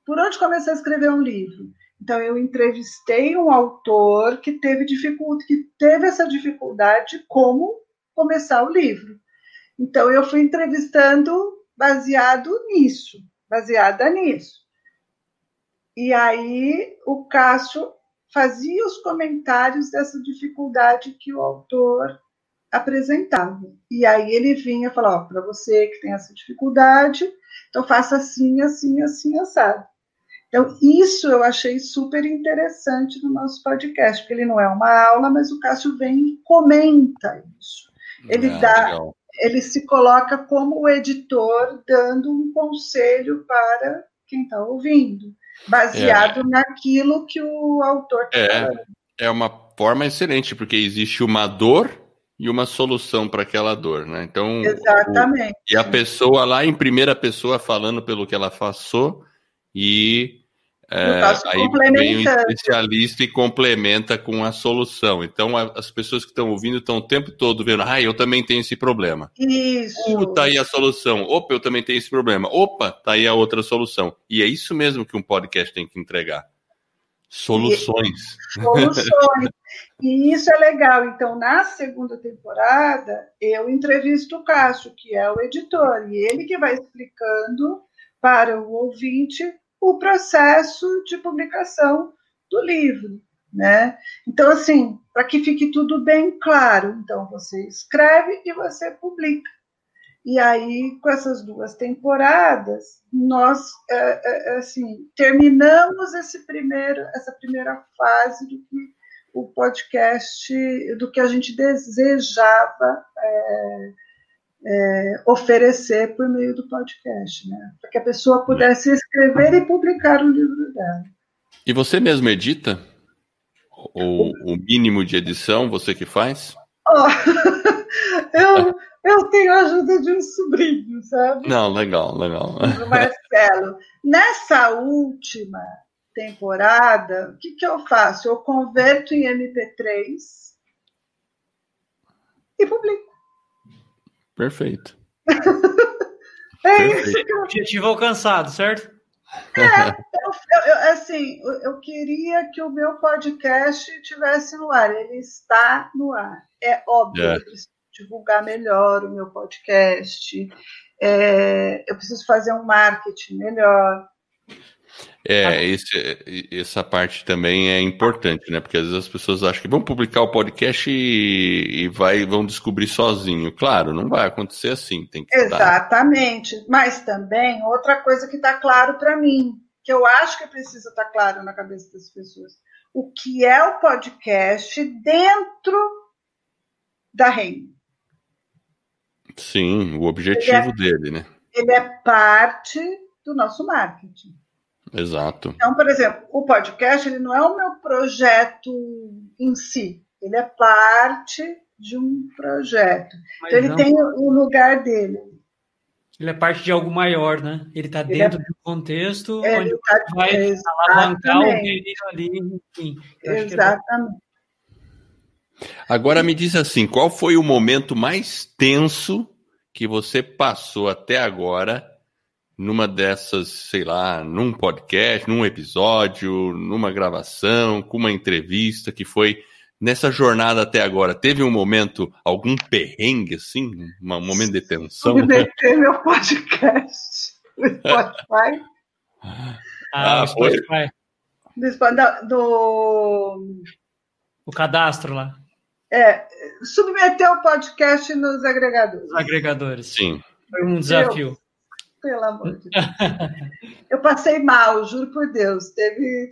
por onde começar a escrever um livro? Então, eu entrevistei um autor que teve dificuldade, que teve essa dificuldade de como começar o livro. Então, eu fui entrevistando baseado nisso, baseada nisso. E aí o Cássio fazia os comentários dessa dificuldade que o autor apresentava. E aí ele vinha falar, para você que tem essa dificuldade, então faça assim, assim, assim, assado. Então, isso eu achei super interessante no nosso podcast, porque ele não é uma aula, mas o Cássio vem e comenta isso. Ele, ah, dá, ele se coloca como o editor dando um conselho para quem está ouvindo, baseado é. naquilo que o autor está é, falando. É uma forma excelente, porque existe uma dor e uma solução para aquela dor, né? Então, Exatamente. O, e a pessoa lá em primeira pessoa falando pelo que ela passou e é, aí vem o especialista e complementa com a solução. Então, a, as pessoas que estão ouvindo estão o tempo todo vendo, ah, eu também tenho esse problema. Isso. Uh, tá aí a solução. Opa, eu também tenho esse problema. Opa, tá aí a outra solução. E é isso mesmo que um podcast tem que entregar. Soluções. Soluções. [laughs] e isso é legal. Então, na segunda temporada, eu entrevisto o Cássio, que é o editor, e ele que vai explicando para o ouvinte o processo de publicação do livro. Né? Então, assim, para que fique tudo bem claro, então você escreve e você publica. E aí, com essas duas temporadas, nós é, é, assim terminamos esse primeiro, essa primeira fase do que o podcast, do que a gente desejava é, é, oferecer por meio do podcast, né? Para que a pessoa pudesse escrever e publicar o livro dela. E você mesmo edita? Ou o mínimo de edição você que faz? Oh, [laughs] eu, eu tenho a ajuda de um sobrinho, sabe? Não, legal, legal. Do Marcelo. Nessa última temporada, o que, que eu faço? Eu converto em MP3 e publico. Perfeito. [laughs] é isso. Objetivo alcançado, certo? É, eu, eu, assim, eu queria que o meu podcast estivesse no ar. Ele está no ar. É óbvio, é. eu preciso divulgar melhor o meu podcast. É, eu preciso fazer um marketing melhor. É, esse, essa parte também é importante, né? Porque às vezes as pessoas acham que vão publicar o podcast e, e vai, vão descobrir sozinho. Claro, não vai acontecer assim. Tem que Exatamente. Estar... Mas também, outra coisa que está claro para mim, que eu acho que precisa estar tá claro na cabeça das pessoas. O que é o podcast dentro da REM? Sim, o objetivo é, dele, né? Ele é parte do nosso marketing. Exato. Então, por exemplo, o podcast ele não é o meu projeto em si, ele é parte de um projeto. Mas então, ele não... tem o lugar dele. Ele é parte de algo maior, né? Ele está dentro é... de um contexto ele onde tá... vai alavancar o menino ali, enfim. É Exatamente. Agora me diz assim, qual foi o momento mais tenso que você passou até agora numa dessas, sei lá, num podcast, num episódio, numa gravação, com uma entrevista que foi nessa jornada até agora? Teve um momento, algum perrengue, assim? Um momento de tensão? Submeter meu podcast no [laughs] Spotify. ah, ah Spotify. Do, do... O cadastro lá. É, submeter o podcast nos agregadores. Os agregadores. Sim. Foi um desafio. Pelo amor de Deus. Eu passei mal, juro por Deus. Teve.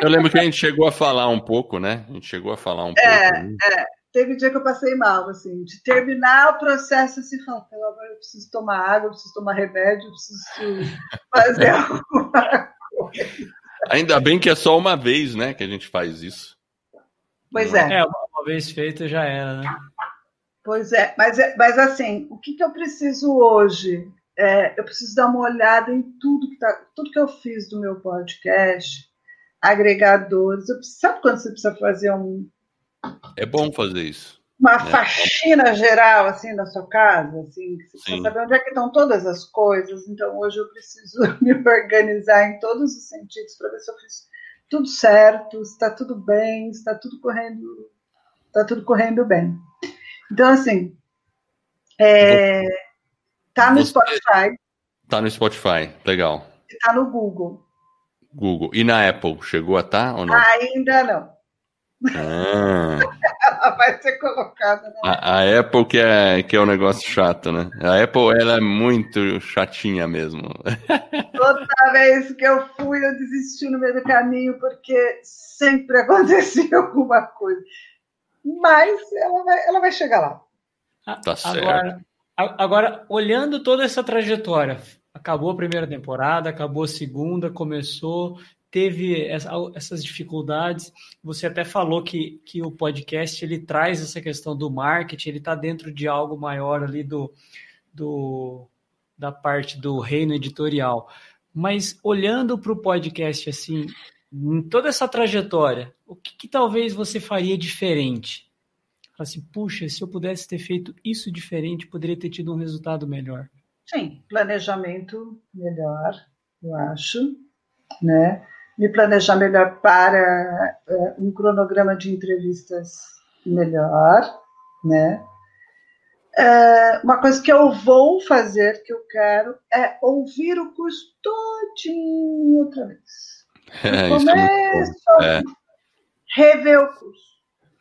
Eu lembro que a gente chegou a falar um pouco, né? A gente chegou a falar um é, pouco. Né? É, teve um dia que eu passei mal, assim, de terminar o processo assim, falar, pelo amor, eu preciso tomar água, eu preciso tomar remédio, eu preciso fazer [laughs] alguma coisa. Ainda bem que é só uma vez, né, que a gente faz isso. Pois é. É, uma vez feito já era, né? Pois é, mas, é, mas assim, o que, que eu preciso hoje? É, eu preciso dar uma olhada em tudo que, tá, tudo que eu fiz do meu podcast, agregadores. Eu sabe quando você precisa fazer um. É bom fazer isso. Uma é. faxina geral, assim, na sua casa, assim, você precisa saber onde é que estão todas as coisas. Então, hoje eu preciso [laughs] me organizar em todos os sentidos para ver se eu fiz tudo certo, se está tudo bem, se está tudo correndo, está tudo correndo bem. Então, assim, é, Tá no Você... Spotify. Tá no Spotify, legal. Tá no Google. Google. E na Apple, chegou a estar tá, ou não? Ainda não. Ah. [laughs] ela vai ser colocada. A, a, Apple que é, que é um negócio chato, né? A Apple ela é muito chatinha mesmo. [laughs] Toda vez que eu fui, eu desisti no meio do caminho, porque sempre [laughs] acontecia alguma coisa. Mas ela vai, ela vai chegar lá. Tá certo. Agora, agora, olhando toda essa trajetória, acabou a primeira temporada, acabou a segunda, começou, teve essa, essas dificuldades. Você até falou que, que o podcast ele traz essa questão do marketing, ele está dentro de algo maior ali do, do da parte do reino editorial. Mas olhando para o podcast assim, em toda essa trajetória, o que, que talvez você faria diferente? Assim, puxa, se eu pudesse ter feito isso diferente, poderia ter tido um resultado melhor. Sim, planejamento melhor, eu acho, né? Me planejar melhor para uh, um cronograma de entrevistas melhor, né? Uh, uma coisa que eu vou fazer, que eu quero, é ouvir o curso todinho outra vez. [laughs] É, Começo, é, rever o curso.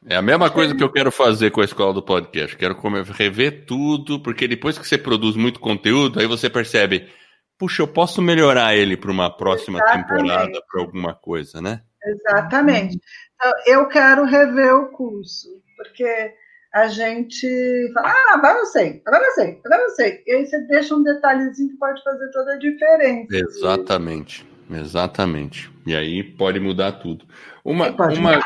É a mesma coisa que eu quero fazer com a escola do podcast. Quero rever tudo, porque depois que você produz muito conteúdo, aí você percebe, puxa, eu posso melhorar ele para uma próxima Exatamente. temporada, para alguma coisa, né? Exatamente. Então, eu quero rever o curso, porque a gente fala, ah, agora eu sei, agora eu sei, agora eu sei. E aí você deixa um detalhezinho que pode fazer toda a diferença. Exatamente, exatamente. E aí pode mudar tudo. Uma, uma,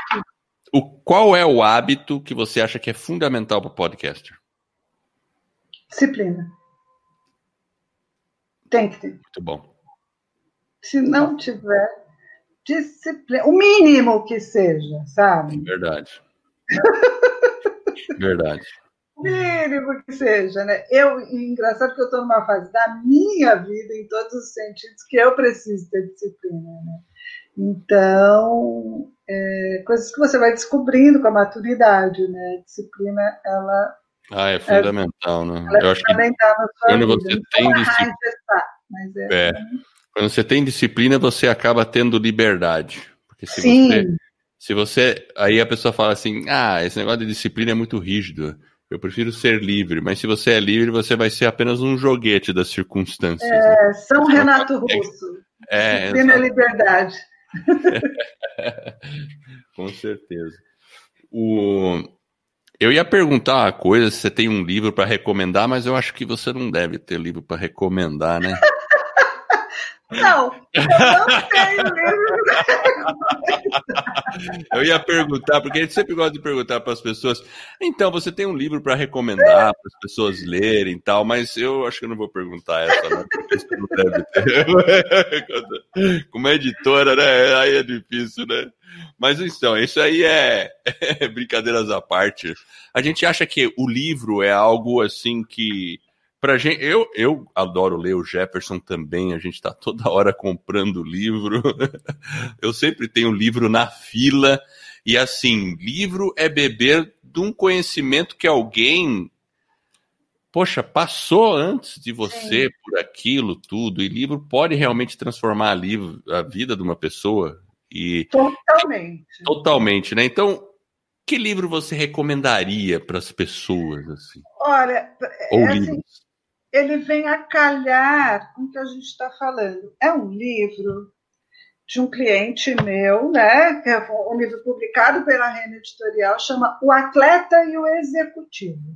o, qual é o hábito que você acha que é fundamental para o podcaster? Disciplina. Tem que ter. Muito bom. Se não tiver disciplina, o mínimo que seja, sabe? Verdade. Verdade. [laughs] O mínimo que seja, né? Eu, engraçado que eu estou numa fase da minha vida, em todos os sentidos, que eu preciso ter disciplina, né? Então, é, coisas que você vai descobrindo com a maturidade, né? Disciplina, ela, Ah, é fundamental, né? é Eu acho que quando vida. você tem é disciplina- é, É. Quando você tem disciplina, você acaba tendo liberdade. Porque se Sim. você. Se você. Aí a pessoa fala assim: ah, esse negócio de disciplina é muito rígido. Eu prefiro ser livre. Mas se você é livre, você vai ser apenas um joguete das circunstâncias. né? É, São Você não Renato Russo. É, Disciplina exato. liberdade. [laughs] Com certeza. O... Eu ia perguntar uma coisa, se você tem um livro para recomendar, mas eu acho que você não deve ter livro para recomendar, né? [laughs] Não, eu não [laughs] tenho livro. Eu ia perguntar, porque a gente sempre gosta de perguntar para as pessoas. Então, você tem um livro para recomendar para as pessoas lerem e tal, mas eu acho que eu não vou perguntar essa, não, porque você não deve ter. [laughs] Como editora, né? Aí é difícil, né? Mas então, isso aí é, [laughs] é brincadeiras à parte. A gente acha que o livro é algo assim que. Pra gente, eu, eu adoro ler o Jefferson também, a gente está toda hora comprando livro. [laughs] Eu sempre tenho livro na fila. E assim, livro é beber de um conhecimento que alguém, poxa, passou antes de você por aquilo tudo. E livro pode realmente transformar a, livro, a vida de uma pessoa. E Totalmente. totalmente, né? Então, que livro você recomendaria para as pessoas assim? Olha, Ou é assim, livros? Ele vem a calhar com o que a gente está falando. É um livro de um cliente meu, né? Que é um livro publicado pela Rena Editorial, chama O Atleta e o Executivo,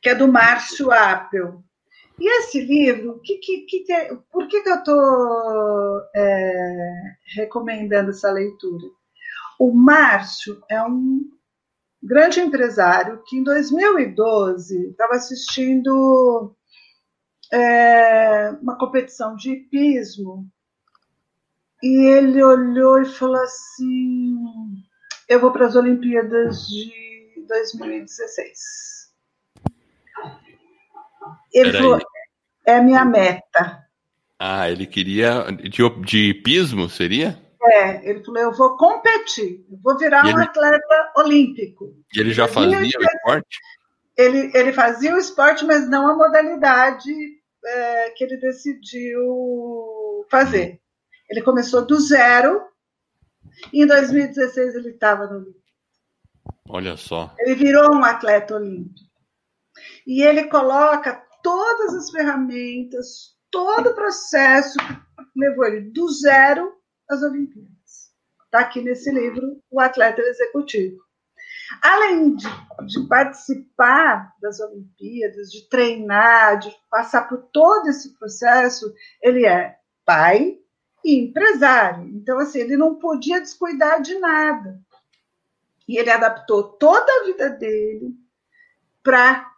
que é do Márcio Appel. E esse livro, que, que, que, que- por que, que eu estou recomendando essa leitura? O Márcio é um grande empresário que em 2012 estava assistindo é, uma competição de hipismo e ele olhou e falou assim: Eu vou para as Olimpíadas de 2016. Ele Peraí. falou: É a minha meta. Ah, ele queria de, de hipismo, seria? É, ele falou: Eu vou competir, eu vou virar um ele- atleta olímpico. E ele já fazia o esporte? ele, ele fazia o esporte, mas não a modalidade é, que ele decidiu fazer. Ele começou do zero e em 2016 ele estava no Olímpico. Olha só. Ele virou um atleta olímpico. E ele coloca todas as ferramentas, todo o processo que levou ele do zero às Olimpíadas. Está aqui nesse livro, O Atleta Executivo. além de, de, participar das Olimpíadas, de treinar, de passar por todo esse processo, ele é pai e empresário. Então, assim, ele não podia descuidar de nada. E ele adaptou toda a vida dele para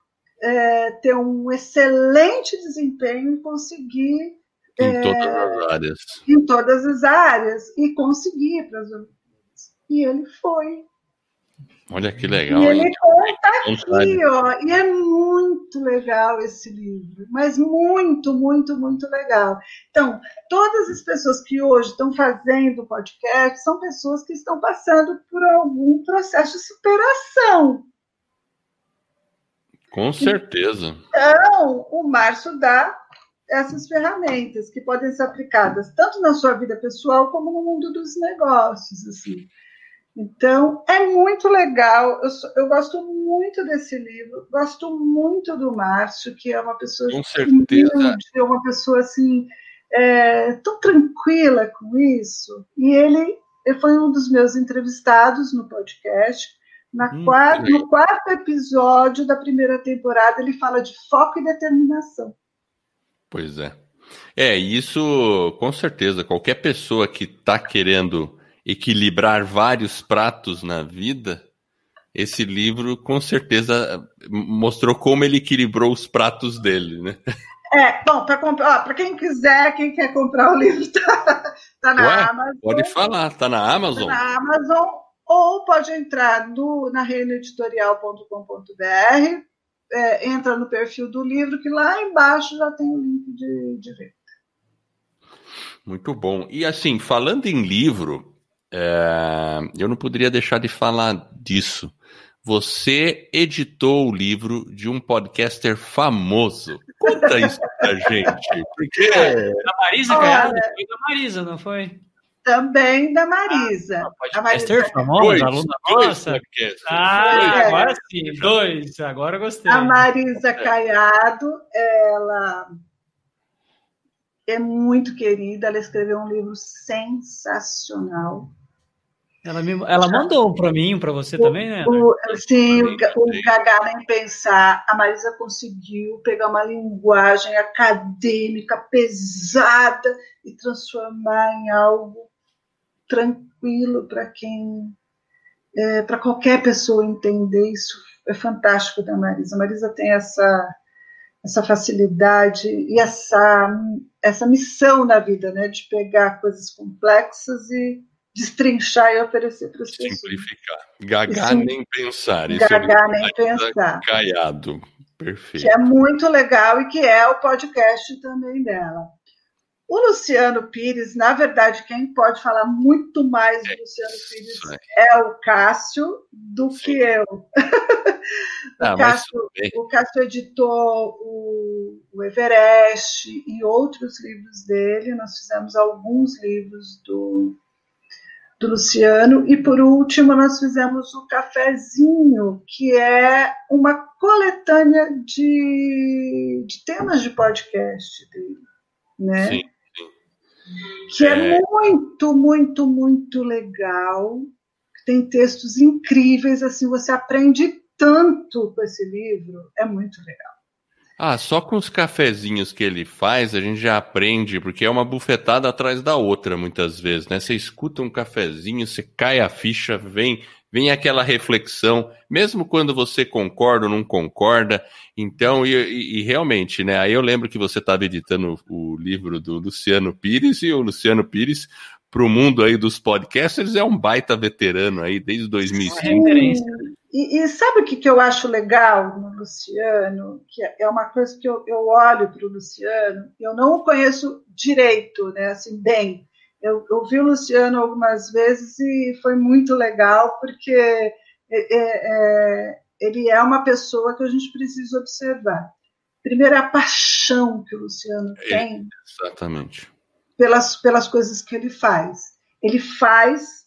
é, ter um excelente desempenho e conseguir. Em é, todas as áreas. Em todas as áreas. E conseguir para as Olimpíadas. E ele foi. Olha que legal. E ele conta aqui, ó, e é muito legal esse livro, mas muito, muito, muito legal. Então, todas as pessoas que hoje estão fazendo podcast são pessoas que estão passando por algum processo de superação. Com certeza. Então, o Márcio dá essas ferramentas que podem ser aplicadas tanto na sua vida pessoal como no mundo dos negócios, assim. Então, é muito legal. Eu, eu, gosto muito desse livro, gosto muito do Márcio, que é uma pessoa com certeza. Humilde, é uma pessoa assim, é, tão tranquila com isso. E ele, ele, foi um dos meus entrevistados no podcast. Na hum, quarta, no quarto episódio da primeira temporada, ele fala de foco e determinação. Pois é. É, isso com certeza. Qualquer pessoa que está querendo equilibrar vários pratos na vida, esse livro com certeza mostrou como ele equilibrou os pratos dele, né? É, bom, para quem quiser, quem quer comprar o livro, [laughs] tá, tá na Ué, Amazon. Pode falar, tá na Amazon. Tá na Amazon, ou pode entrar no, na reinoeditorial.com.br, é, entra no perfil do livro, que lá embaixo já tem o link de, de venda. Muito bom. E assim, falando em livro, é, eu não poderia deixar de falar disso. Você editou o livro de um podcaster famoso. Conta isso pra [laughs] gente. Porque... Da Marisa Caiado? Foi da Marisa, não foi? Também da Marisa. Ah, a Marisa famosa, aluna nossa. Ah, é. agora sim, dois. Agora gostei. A Marisa Caiado, ela é muito querida. Ela escreveu um livro sensacional ela, me, ela mandou um para mim, para você o, também, né? O, sim, o, o Gagá nem pensar. A Marisa conseguiu pegar uma linguagem acadêmica pesada e transformar em algo tranquilo para quem, é, para qualquer pessoa entender. Isso é fantástico da Marisa. A Marisa tem essa essa facilidade e essa essa missão na vida, né, de pegar coisas complexas e destrinchar e oferecer para as pessoas. Simplificar. Gagar Sim. nem pensar. Isso Gagar nem pensar. Caiado. Perfeito. Que é muito legal e que é o podcast também dela. O Luciano Pires, na verdade, quem pode falar muito mais do é Luciano Pires é o Cássio do Sim. que eu. Ah, [laughs] o, Cássio, o, Cássio, editou o, o, Everest e outros livros dele. Nós fizemos alguns livros do, do Luciano. E por último, nós fizemos o Cafezinho, que é uma coletânea de, de temas de podcast dele, né? Sim, sim. Que é... é muito, muito, muito legal. Tem textos incríveis, assim, você aprende tanto com esse livro, é muito legal. Ah, só com os cafezinhos que ele faz, a gente já aprende, porque é uma bufetada atrás da outra, muitas vezes, né? Você escuta um cafezinho, você cai a ficha, vem, vem aquela reflexão, mesmo quando você concorda ou não concorda. Então, e, e, e realmente, né? Aí eu lembro que você estava editando o, o livro do Luciano Pires, e o Luciano Pires, para o mundo aí dos podcasters, é um baita veterano aí, desde 2005. É e, e, sabe o que, que eu acho legal no Luciano? Que é uma coisa que eu, eu olho para o Luciano, eu não o conheço direito, né? Assim, bem. Eu, eu vi o Luciano algumas vezes e foi muito legal, porque é, é, é, ele é uma pessoa que a gente precisa observar. Primeiro, a paixão que o Luciano é, tem. Exatamente. Pelas, pelas coisas que ele faz. Ele faz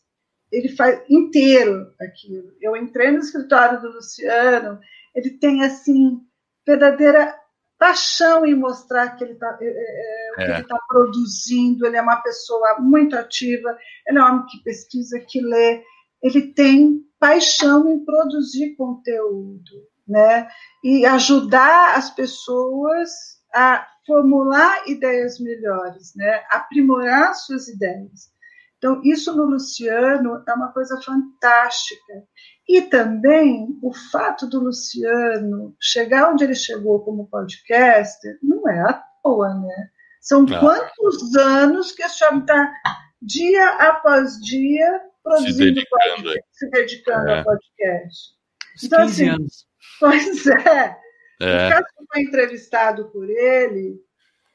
ele faz inteiro aquilo. Eu entrei no escritório do Luciano, ele tem assim verdadeira paixão em mostrar que ele está é, é, é. é. tá produzindo. Ele é uma pessoa muito ativa, ele é um homem que pesquisa, que lê, ele tem paixão em produzir conteúdo, né? E ajudar as pessoas a formular ideias melhores, né? Aprimorar suas ideias. Então, isso no Luciano é uma coisa fantástica. E também o fato do Luciano chegar onde ele chegou como podcaster não é à toa, né? São não. quantos anos que esse homem está dia após dia produzindo se dedicando, podcast, se dedicando é. ao podcast. Então, 15 assim, anos. Pois [laughs] é. é. O Cássio foi entrevistado por ele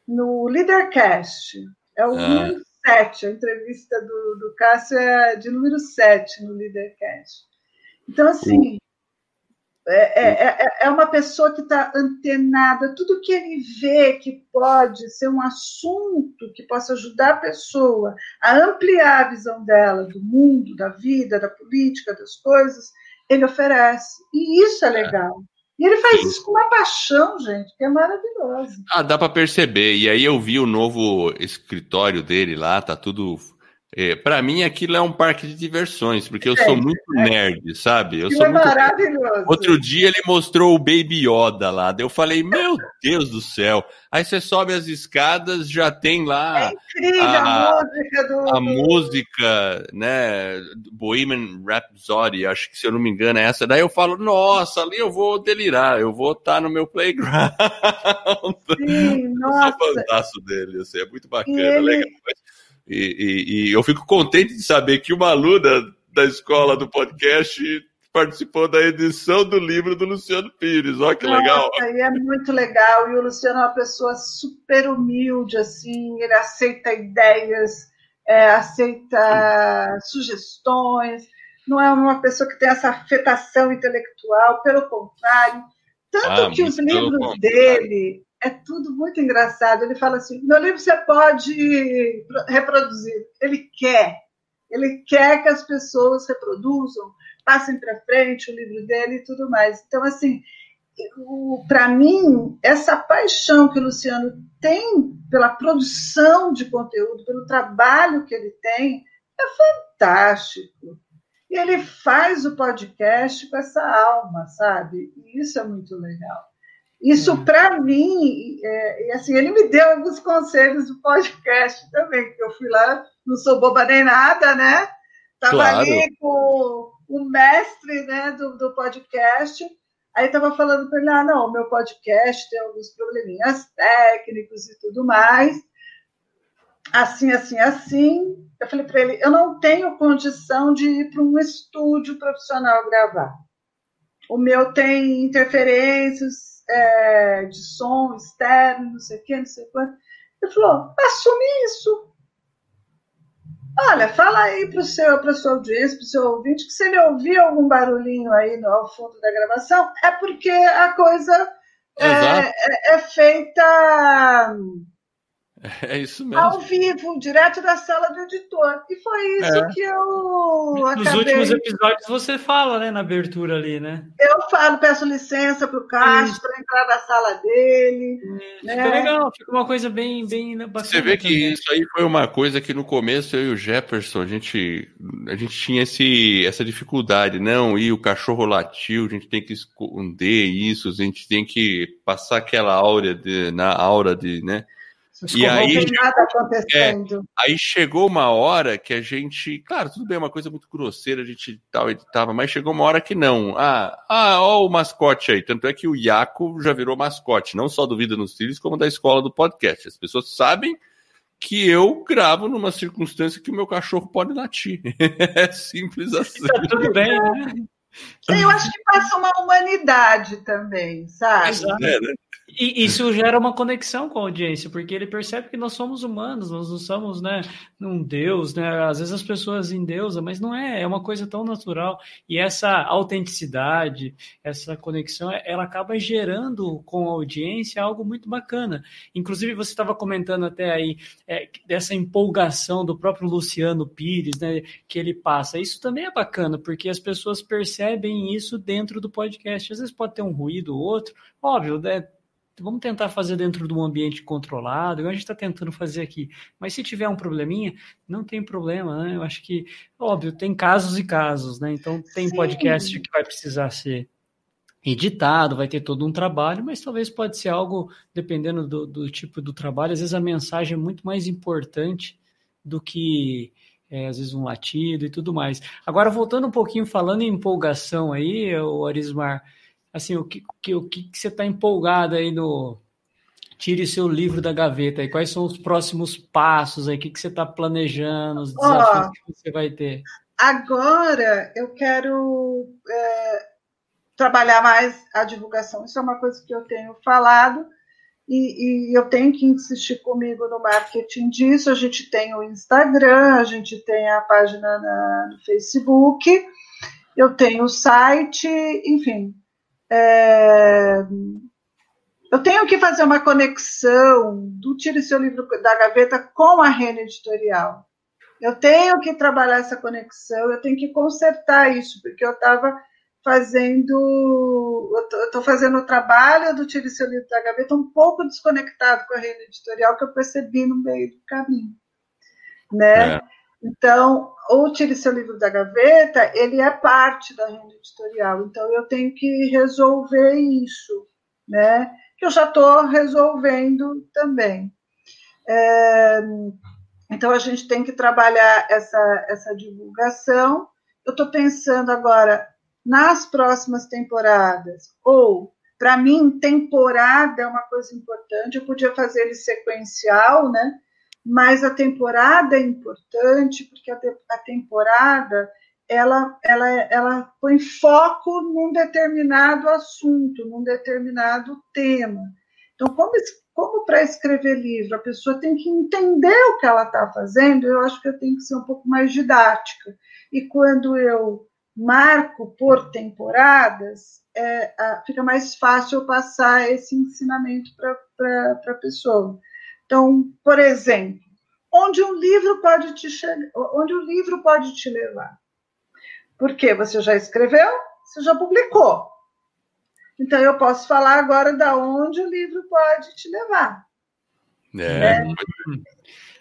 no Leadercast. É o ah. Número 7, a entrevista do, do Cássio é de número 7 no Leadercast. Então, assim, é, é, é, é uma pessoa que está antenada, tudo que ele vê que pode ser um assunto que possa ajudar a pessoa a ampliar a visão dela do mundo, da vida, da política, das coisas, ele oferece. E isso é, é. legal. E ele faz isso com uma paixão, gente, que é maravilhoso. Ah, dá para perceber. E aí eu vi o novo escritório dele lá, tá tudo é, para mim, aquilo é um parque de diversões, porque eu sou muito nerd, sabe? Eu sou é muito... maravilhoso. Outro dia ele mostrou o Baby Yoda lá, eu falei, meu Deus do céu. Aí você sobe as escadas, já tem lá é incrível, a, a, música do... a música, né? Bohemian Rhapsody, acho que se eu não me engano é essa. Daí eu falo, nossa, ali eu vou delirar, eu vou estar tá no meu playground. Sim, nossa. [laughs] Eu sou fantástico dele, assim, é muito bacana, ele... legal. E, e, e, eu fico contente de saber que uma aluna da escola do podcast participou da edição do livro do Luciano Pires. Olha que Nossa, legal. E é muito legal. E o Luciano é uma pessoa super humilde, assim, ele aceita ideias, é, aceita sugestões, não é uma pessoa que tem essa afetação intelectual, pelo contrário. Tanto ah, que os livros dele é tudo muito engraçado. Ele fala assim: meu livro você pode reproduzir. Ele quer. Ele quer que as pessoas reproduzam, passem para frente o livro dele e tudo mais. Então, assim, para mim, essa paixão que o Luciano tem pela produção de conteúdo, pelo trabalho que ele tem, é fantástico. E ele faz o podcast com essa alma, sabe? E isso é muito legal. Isso, uhum. para mim, é, e assim, ele me deu alguns conselhos do podcast também, que eu fui lá, não sou boba nem nada, né? Estava claro. ali com o mestre né, do, do podcast, aí estava falando para ele, ah, não, o meu podcast tem alguns probleminhas técnicos e tudo mais, assim, assim, assim. Eu falei para ele, eu não tenho condição de ir para um estúdio profissional gravar. O meu tem interferências, é, de som externo, não sei o quê, não sei quanto. Ele falou, assume isso. Olha, fala aí para a sua audiência, para o seu ouvinte, que se ele ouvir algum barulhinho aí no ao fundo da gravação, é porque a coisa é, é, é feita [laughs] É isso mesmo. Ao vivo, direto da sala do editor. E foi isso é. que eu Nos acabei... últimos episódios você fala, né, na abertura ali, né? Eu falo, peço licença para o Castro para entrar na sala dele. É, né? Fica legal, fica uma coisa bem, bem bacana. Você vê que também. isso aí foi uma coisa que no começo eu e o Jefferson, a gente, a gente tinha esse, essa dificuldade, não, e o cachorro latiu, a gente tem que esconder isso, a gente tem que passar aquela áurea de, na aura de, né? E aí. É, aí chegou uma hora que a gente, claro, tudo bem, é uma coisa muito grosseira, a gente tal editava, mas chegou uma hora que não. Ah, ah, ó o mascote aí. Tanto é que o Iaco já virou mascote, não só do Vida nos Trilhos, como da escola do podcast. As pessoas sabem que eu gravo numa circunstância que o meu cachorro pode latir. [laughs] é simples assim. Tá tudo bem, né? Eu acho que passa uma humanidade também, sabe? É, né? E isso gera uma conexão com a audiência, porque ele percebe que nós somos humanos, nós não somos, né, um Deus, né? Às vezes as pessoas endeusam, mas não é, é uma coisa tão natural. E essa autenticidade, essa conexão, ela acaba gerando com a audiência algo muito bacana. Inclusive, você estava comentando até aí é, dessa empolgação do próprio Luciano Pires, né, que ele passa. Isso também é bacana, porque as pessoas percebem isso dentro do podcast. Às vezes pode ter um ruído ou outro, óbvio, né? Vamos tentar fazer dentro de um ambiente controlado, igual a gente está tentando fazer aqui. Mas se tiver um probleminha, não tem problema, né? Eu acho que, óbvio, tem casos e casos, né? Então tem Sim. podcast que vai precisar ser editado, vai ter todo um trabalho, mas talvez pode ser algo, dependendo do, do tipo do trabalho, às vezes a mensagem é muito mais importante do que é, às vezes um latido e tudo mais. Agora, voltando um pouquinho, falando em empolgação aí, o Arismar, assim, o que, que, o que, que você está empolgado aí no Tire seu livro da gaveta e quais são os próximos passos aí, o que, que você está planejando, os desafios oh, que você vai ter? Agora eu quero é, trabalhar mais a divulgação, isso é uma coisa que eu tenho falado, e, e, eu tenho que insistir comigo no marketing disso. A gente tem o Instagram, a gente tem a página na, no Facebook, eu tenho o site, enfim. É, eu tenho que fazer uma conexão do Tire Seu Livro da Gaveta com a Rede Editorial. Eu tenho que trabalhar essa conexão, eu tenho que consertar isso, porque eu estava fazendo. Eu estou fazendo o trabalho do Tire Seu Livro da Gaveta um pouco desconectado com a rede editorial que eu percebi no meio do caminho. Né? É. Então, o Tire Seu Livro da Gaveta, ele é parte da rede editorial. Então, eu tenho que resolver isso, né? Que eu já estou resolvendo também. É, então, a gente tem que trabalhar essa, essa divulgação. Eu estou pensando agora nas próximas temporadas. Ou, para mim, temporada é uma coisa importante. Eu podia fazer ele sequencial, né? Mas a temporada é importante porque a, a temporada ela, ela, ela põe foco num determinado assunto, num determinado tema. Então, como, como para escrever livro a pessoa tem que entender o que ela está fazendo, eu acho que eu tenho que ser um pouco mais didática. E quando eu marco por temporadas, é, a, fica mais fácil passar esse ensinamento para a pessoa. Então, por exemplo, onde um livro pode te onde o um livro pode te levar? Porque você já escreveu, você já publicou. Então eu posso falar agora da onde o livro pode te levar. É. Né?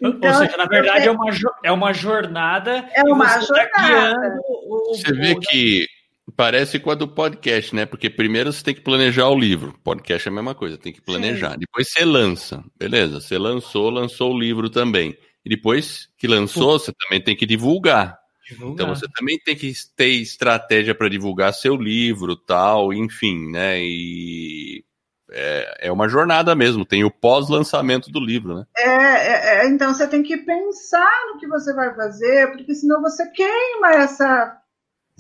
Então, Ou seja, na verdade é uma, é uma jornada. É uma tá jornada. Tá o, você vê que parece com a do podcast, né? Porque primeiro você tem que planejar o livro. Podcast é a mesma coisa, tem que planejar. Sim. Depois você lança. Beleza, você lançou, lançou o livro também. E depois que lançou, você também tem que divulgar. divulgar. Então você também tem que ter estratégia para divulgar seu livro, tal, enfim, né? E é, é uma jornada mesmo, tem o pós-lançamento do livro, né? É, é, é, então você tem que pensar no que você vai fazer, porque senão você queima essa,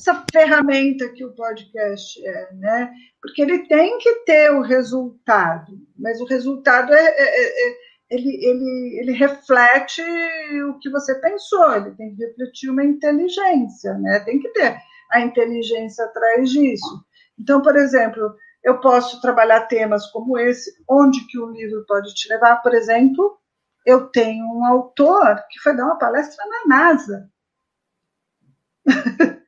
essa ferramenta que o podcast é, né? Porque ele tem que ter o resultado, mas o resultado é, é, é, é ele, ele, ele reflete o que você pensou, ele tem que refletir uma inteligência, né? Tem que ter a inteligência atrás disso. Então, por exemplo, eu posso trabalhar temas como esse, onde que o livro pode te levar. Por exemplo, eu tenho um autor que foi dar uma palestra na NASA. [laughs]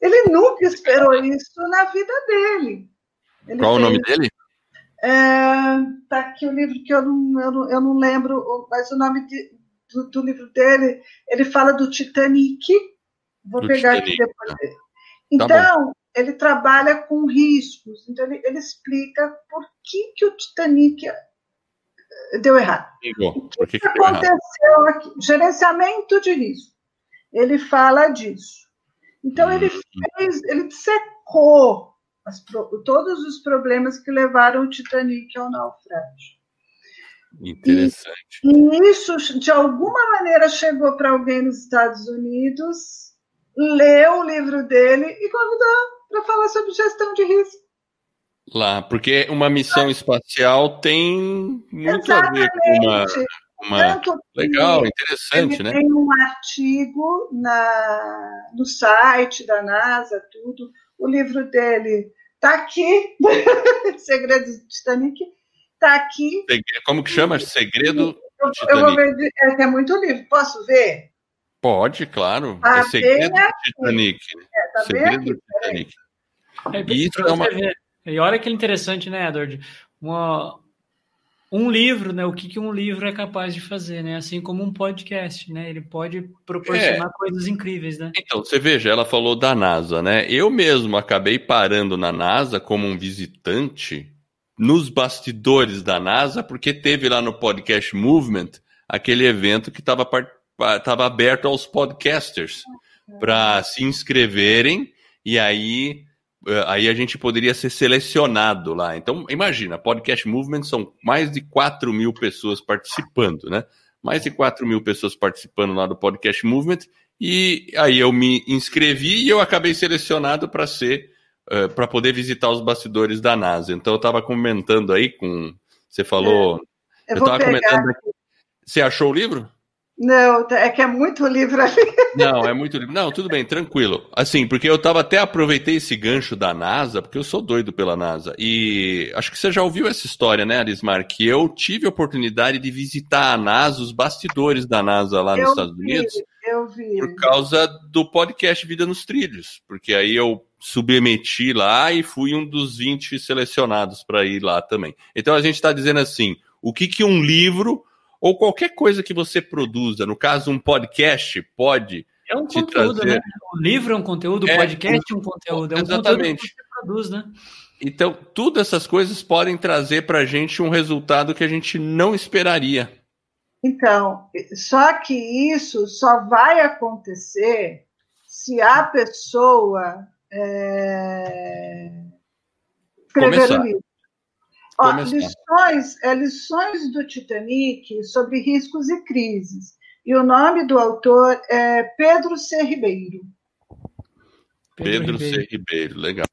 Ele nunca esperou isso na vida dele. Ele Qual fez... o nome dele? É, tá aqui o livro que eu não, eu não, eu não lembro, mas o nome de, do, do, livro dele, ele fala do Titanic. Vou do pegar Titanic. aqui depois dele. Tá então, tá ele trabalha com riscos. Então, ele, ele explica por que, que o Titanic eh, deu errado. o que, que, que aconteceu errado? aqui? Gerenciamento de risco. Ele fala disso. Então, ele fez, ele secou as, todos os problemas que levaram o Titanic ao naufrágio. Interessante. E, e isso, de alguma maneira, chegou para alguém nos Estados Unidos, leu o livro dele e convidou para falar sobre gestão de risco. Lá, porque uma missão espacial tem muito Exatamente. a ver com uma. Uma... Legal, interessante, né? Tem um artigo na, no site da NASA, tudo. O livro dele está aqui, [laughs] Segredos do Titanic, está aqui. Como que chama? Segredo eu, Titanic. Eu vou ver, é, é muito livro. Posso ver? Pode, claro. Tá é Segredo do Titanic. É, tá Segredo do Titanic. É, Isso é uma... E olha que interessante, né, Edward? Uma, um livro, né? O que, que um livro é capaz de fazer, né? Assim como um podcast, né? Ele pode proporcionar é. coisas incríveis, né? Então, você veja, ela falou da NASA, né? Eu mesmo acabei parando na NASA como um visitante nos bastidores da NASA, porque teve lá no Podcast Movement aquele evento que estava aberto aos podcasters para se inscreverem e aí aí a gente poderia ser selecionado lá. Então, imagina, Podcast Movement são mais de 4 mil pessoas participando, né? Mais de 4 mil pessoas participando lá do Podcast Movement. E aí eu me inscrevi e eu acabei selecionado para ser, uh, eh, para poder visitar os bastidores da NASA. Então, eu estava comentando aí com. Você falou. É, eu estava comentando aqui. Você achou o livro? Não, é que é muito livro ali. [laughs] Não, é muito livro. Não, tudo bem, tranquilo. Assim, porque eu tava até aproveitei esse gancho da NASA, porque eu sou doido pela NASA. E acho que você já ouviu essa história, né, Arismar? Que eu tive a oportunidade de visitar a NASA, os bastidores da NASA lá nos eu Estados vi, Unidos. Eu vi. Por causa do podcast Vida nos Trilhos. Porque aí eu submeti lá e fui um dos 20 selecionados para ir lá também. Então a gente está dizendo assim: o que, que um livro ou qualquer coisa que você produza, no caso um podcast, pode é um conteúdo, trazer... né? O livro é um conteúdo, o é, podcast é um conteúdo, é um exatamente. conteúdo que você produz, né? Então, tudo essas coisas podem trazer para a gente um resultado que a gente não esperaria. Então, só que isso só vai acontecer se a pessoa é, escrever Começar. o livro. Ó, lições, é, lições do Titanic sobre riscos e crises. E o nome do autor é Pedro C. Ribeiro. Pedro, Pedro C. Ribeiro, legal.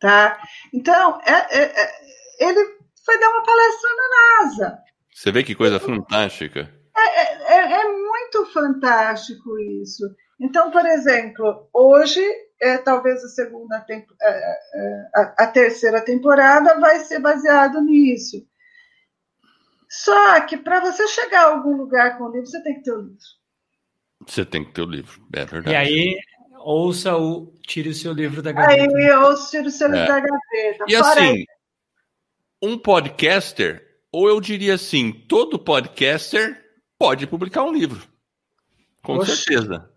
Tá? Então, é, é, é, ele foi dar uma palestra na NASA. Você vê que coisa fantástica. É, é, é, é muito fantástico isso. Então, por exemplo, hoje é, talvez a segunda tempo, é, é, a, a, terceira temporada vai ser baseado nisso. Só que para você chegar a algum lugar com o livro, você tem que ter o livro. Você tem que ter o livro, é verdade. E aí, ouça o Tire o seu livro da gaveta. Aí, ouça Tire o seu livro é. da gaveta. E Fora assim, aí. um podcaster, ou eu diria assim, todo podcaster pode publicar um livro. Com Oxe. certeza.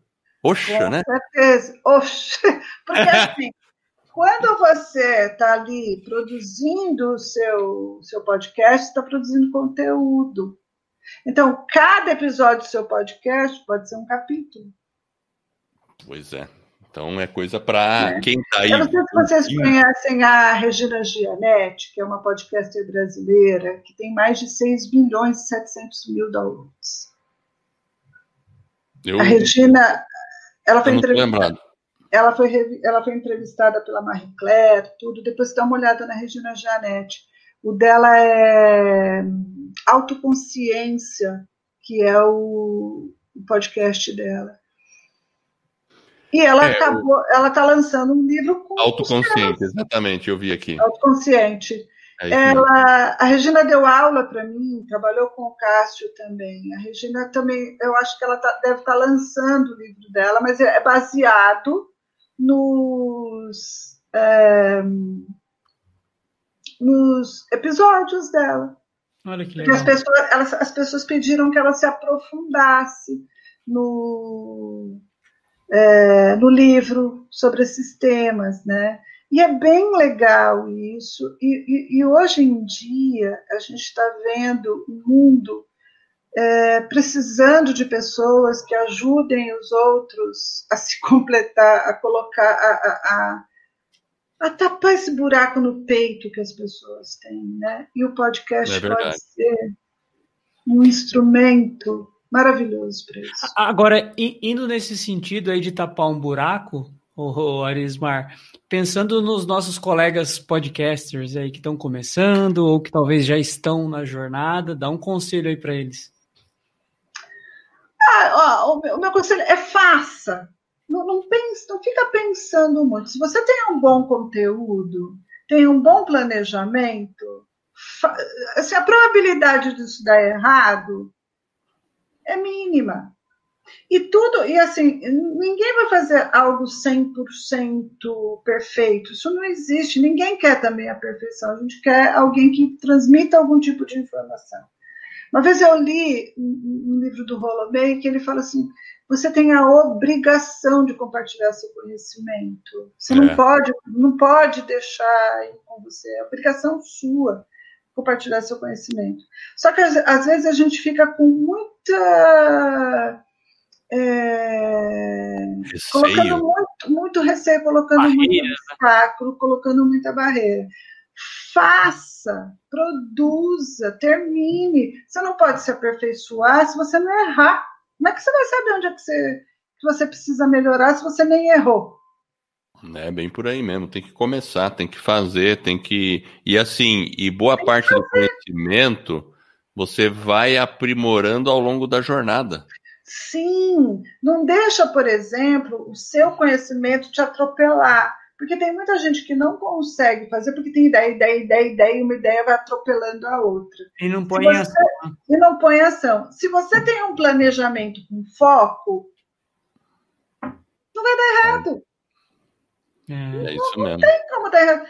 Oxa, Com né? certeza. Oxa. [laughs] Porque assim, quando você está ali produzindo o seu, seu podcast, está produzindo conteúdo. Então, cada episódio do seu podcast pode ser um capítulo. Pois é. Então é coisa para é. quem está aí. Eu não sei se vocês conhecem a Regina Gianetti, que é uma podcaster brasileira, que tem mais de 6 bilhões e 700 mil downloads. Eu... A Regina, ela foi entrevistada. Ela foi, ela foi entrevistada pela Marie Claire, tudo. Depois dá uma olhada na Regina Janete. O dela é Autoconsciência, que é o, o podcast dela. E ela é, acabou, ela está lançando um livro com autoconsciente, exatamente, eu vi aqui. Autoconsciente. É ela, a Regina deu aula para mim, trabalhou com o Cássio também. A Regina também, eu acho que ela tá, deve estar tá lançando o livro dela, mas é baseado nos, é, nos episódios dela. Olha que legal. As pessoas, elas, as pessoas pediram que ela se aprofundasse no, é, no livro sobre esses temas, né? E é bem legal isso. E, e, e hoje em dia a gente está vendo o mundo é, precisando de pessoas que ajudem os outros a se [laughs] completar, a colocar, a, a, a, a tapar esse buraco no peito que as pessoas têm, né? E o podcast é pode ser um instrumento maravilhoso para isso. Agora, indo nesse sentido aí de tapar um buraco, o Arismar, pensando nos nossos colegas podcasters aí que estão começando ou que talvez já estão na jornada, dá um conselho aí para eles. Ah, ó, o, meu, o, meu, conselho é faça. Não, não, pense, não fica pensando muito. Se você tem um bom conteúdo, tem um bom planejamento, assim, a probabilidade disso dar errado é mínima. E tudo, e assim, ninguém vai fazer algo 100% perfeito. Isso não existe. Ninguém quer também a perfeição. A gente quer alguém que transmita algum tipo de informação. Uma vez eu li um livro do Rolomei que ele fala assim: você tem a obrigação de compartilhar seu conhecimento. Você é. não pode, não pode deixar com você. É obrigação sua compartilhar seu conhecimento. Só que às vezes a gente fica com muita é, colocando muito, muito receio, colocando barreira, muito né? obstáculo, né? colocando muita barreira. Faça, produza, termine. Você não pode se aperfeiçoar se você não errar. Como é que você vai saber onde é que você, que você precisa melhorar se você nem errou? É bem por aí mesmo, tem que começar, tem que fazer, tem que. E assim, e boa parte do conhecimento você vai aprimorando ao longo da jornada. Sim, não deixa, por exemplo, o seu conhecimento te atropelar. Porque tem muita gente que não consegue fazer porque tem ideia, ideia, ideia, ideia, e uma ideia vai atropelando a outra. E não põe você, ação. E não põe ação. Se você tem um planejamento com foco, não vai dar errado. É, é isso não, mesmo. Não tem como dar errado.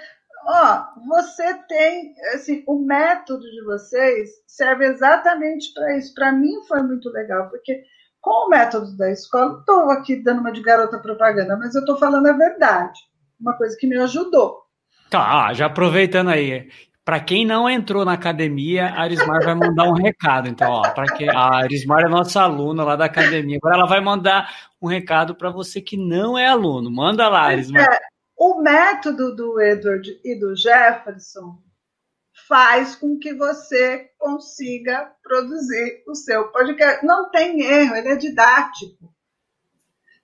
Ó, você tem, assim, o método de vocês serve exatamente para isso. Para mim foi muito legal, porque com o método da escola, estou aqui dando uma de garota propaganda, mas eu estou falando a verdade. Uma coisa que me ajudou. Tá, já aproveitando aí. Para quem não entrou na academia, a Arismar vai mandar um recado. Então, ó, para que a Arismar é nossa aluna lá da academia. Agora ela vai mandar um recado para você que não é aluno. Manda lá, Arismar. É, o método do Edward e do Jefferson faz com que você consiga produzir o seu podcast. Não tem erro, ele é didático.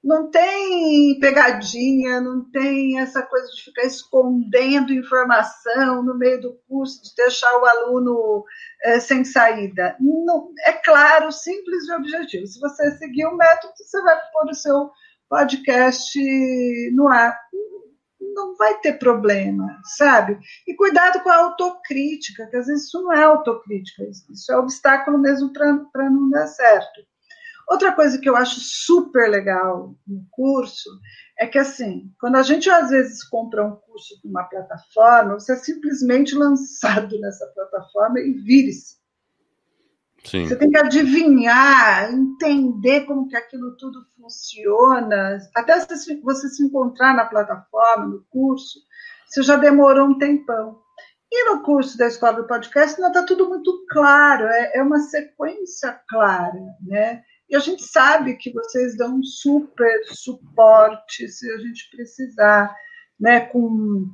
Não tem pegadinha, não tem essa coisa de ficar escondendo informação no meio do curso, de deixar o aluno é, sem saída. Não, é claro, simples e objetivo. Se você seguir o método, você vai pôr o seu podcast no ar não vai ter problema, sabe? E cuidado com a autocrítica, que às vezes isso não é autocrítica, isso é obstáculo mesmo para não dar certo. Outra coisa que eu acho super legal no curso é que, assim, quando a gente às vezes compra um curso de uma plataforma, você é simplesmente lançado [laughs] nessa plataforma e vire-se. Sim. Você tem que adivinhar, entender como que aquilo tudo funciona, até você se encontrar na plataforma, no curso, você já demorou um tempão. E no curso da Escola do Podcast não está tudo muito claro, é, é uma sequência clara, né? E a gente sabe que vocês dão um super suporte se a gente precisar, né? Com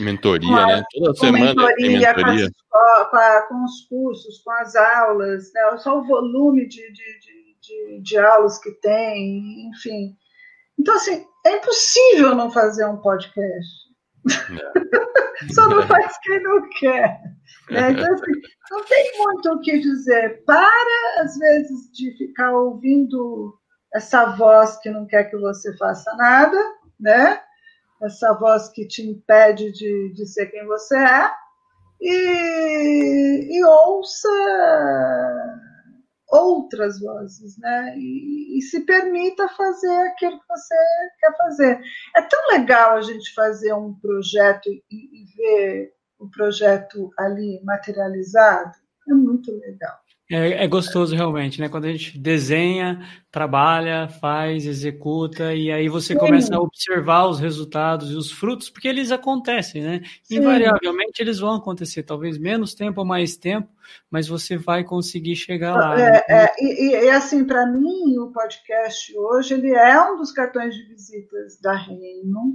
Mentoria, né? Toda semana mentoria, tem mentoria. Com, as, com, a, com, os cursos, com as aulas, né? só o volume de, de, de, de, de aulas que tem, enfim. Então, assim, é impossível não fazer um podcast. É. [laughs] Só não faz quem não quer. Né? Então, assim, não tem muito o que dizer. Para, às vezes, de ficar ouvindo essa voz que não quer que você faça nada, né? Essa voz que te impede de, de ser quem você é, e, e ouça outras vozes, né? E, e, se permita fazer aquilo que você quer fazer. É tão legal a gente fazer um projeto e, e ver o projeto ali materializado. É muito legal. É, é, gostoso realmente, né? Quando a gente desenha, trabalha, faz, executa, e aí você Sim. começa a observar os resultados e os frutos, porque eles acontecem, né? Sim. Invariavelmente eles vão acontecer, talvez menos tempo ou mais tempo, mas você vai conseguir chegar lá. É, né? é, e, e, assim, para mim, o podcast hoje ele é um dos cartões de visitas da Reino,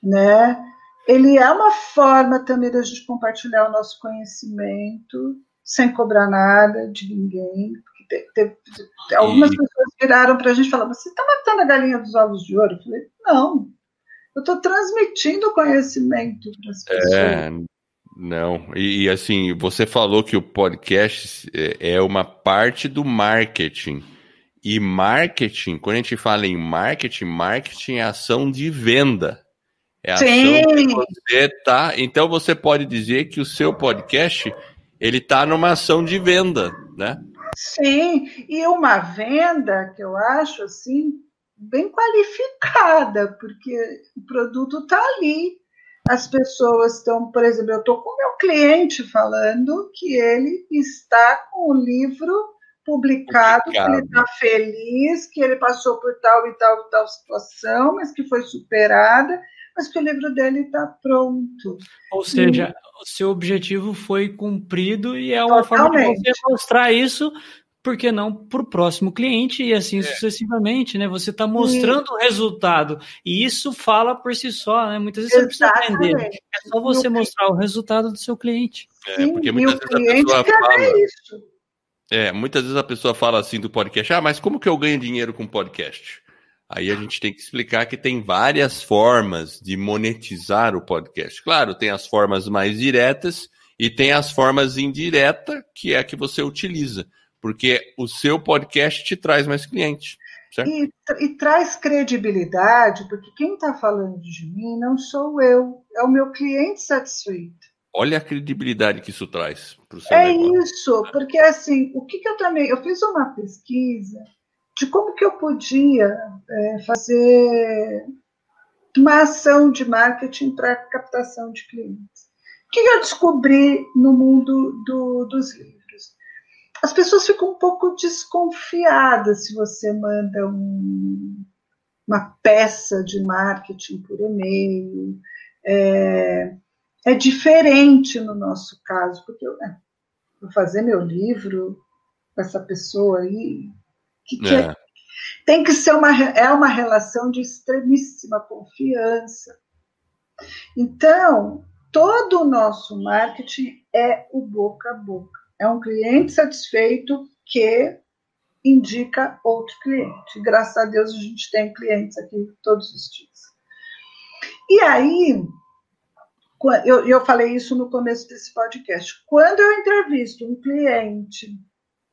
né? Ele é uma forma também da gente compartilhar o nosso conhecimento sem cobrar nada de ninguém. Porque teve, teve, algumas e... pessoas viraram para a gente e falaram: Você está matando a galinha dos ovos de ouro? Eu falei: Não, eu estou transmitindo conhecimento para as é, pessoas. É, não, e, e, assim, você falou que o podcast é, é uma parte do marketing. E marketing, quando a gente fala em marketing, marketing é ação de venda. É ação Sim. que você tá. Então você pode dizer que o seu podcast ele está numa ação de venda, né? Sim, e uma venda que eu acho assim bem qualificada, porque o produto está ali. As pessoas estão, por exemplo, eu estou com o meu cliente falando que ele está com o livro publicado, publicado. que ele está feliz, que ele passou por tal e tal e tal situação, mas que foi superada, mas que o livro dele está pronto. Ou seja, e... o seu objetivo foi cumprido e é uma Totalmente. forma de você mostrar isso por que não para o próximo cliente e assim é. sucessivamente, né? Você está mostrando e... o resultado e isso fala por si só, né? Muitas vezes Exatamente. você não precisa vender, é só você mostrar o resultado do seu cliente. É, porque muitas vezes a pessoa fala. Isso. É, muitas vezes a pessoa fala assim do podcast, ah, mas como que eu ganho dinheiro com podcast? Aí a gente tem que explicar que tem várias formas de monetizar o podcast. Claro, tem as formas mais diretas e tem as formas indiretas, que é a que você utiliza porque o seu podcast te traz mais clientes. E, e, traz credibilidade, porque quem está falando de mim não sou eu, é o meu cliente satisfeito. Olha a credibilidade que isso traz para o seu É negócio. isso, porque assim, o que, que, eu também. Eu fiz uma pesquisa de como que eu podia é, fazer uma ação de marketing para captação de clientes. O que, eu descobri no mundo do, dos livros? as pessoas ficam um pouco desconfiadas se você manda um, uma peça de marketing por e-mail. É, é diferente no nosso caso, porque eu é, vou fazer meu livro com essa pessoa aí, que, que é. É, tem que ser uma, é uma relação de extremíssima confiança. Então, todo o nosso marketing é o boca a boca. É um cliente satisfeito que indica outro cliente. Graças a Deus a gente tem clientes aqui todos os dias. E aí, eu, eu falei isso no começo desse podcast. Quando eu entrevisto um cliente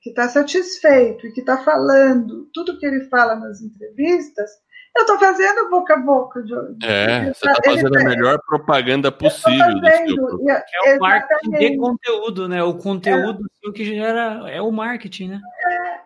que está satisfeito e que está falando tudo que ele fala nas entrevistas, eu estou fazendo boca a boca. De, é, você está fazendo a melhor propaganda possível. Fazendo, é, é o marketing de conteúdo, né? O conteúdo é. que gera é o marketing, né?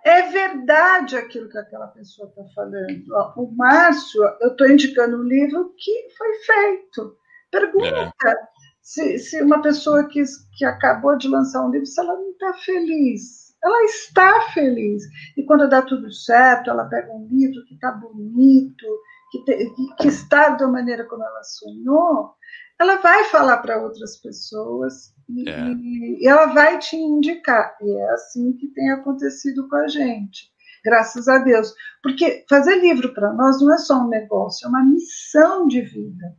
É, é verdade aquilo que aquela pessoa está falando. Ó, o Márcio, eu estou indicando um livro que foi feito. Pergunta é. se, se uma pessoa que, que acabou de lançar um livro, se ela não está feliz ela está feliz. E quando dá tudo certo, ela pega um livro que está bonito, que, te, que, está da maneira como ela sonhou, ela vai falar para outras pessoas e, é. e, ela vai te indicar. E é assim que tem acontecido com a gente. Graças a Deus. Porque fazer livro para nós não é só um negócio, é uma missão de vida.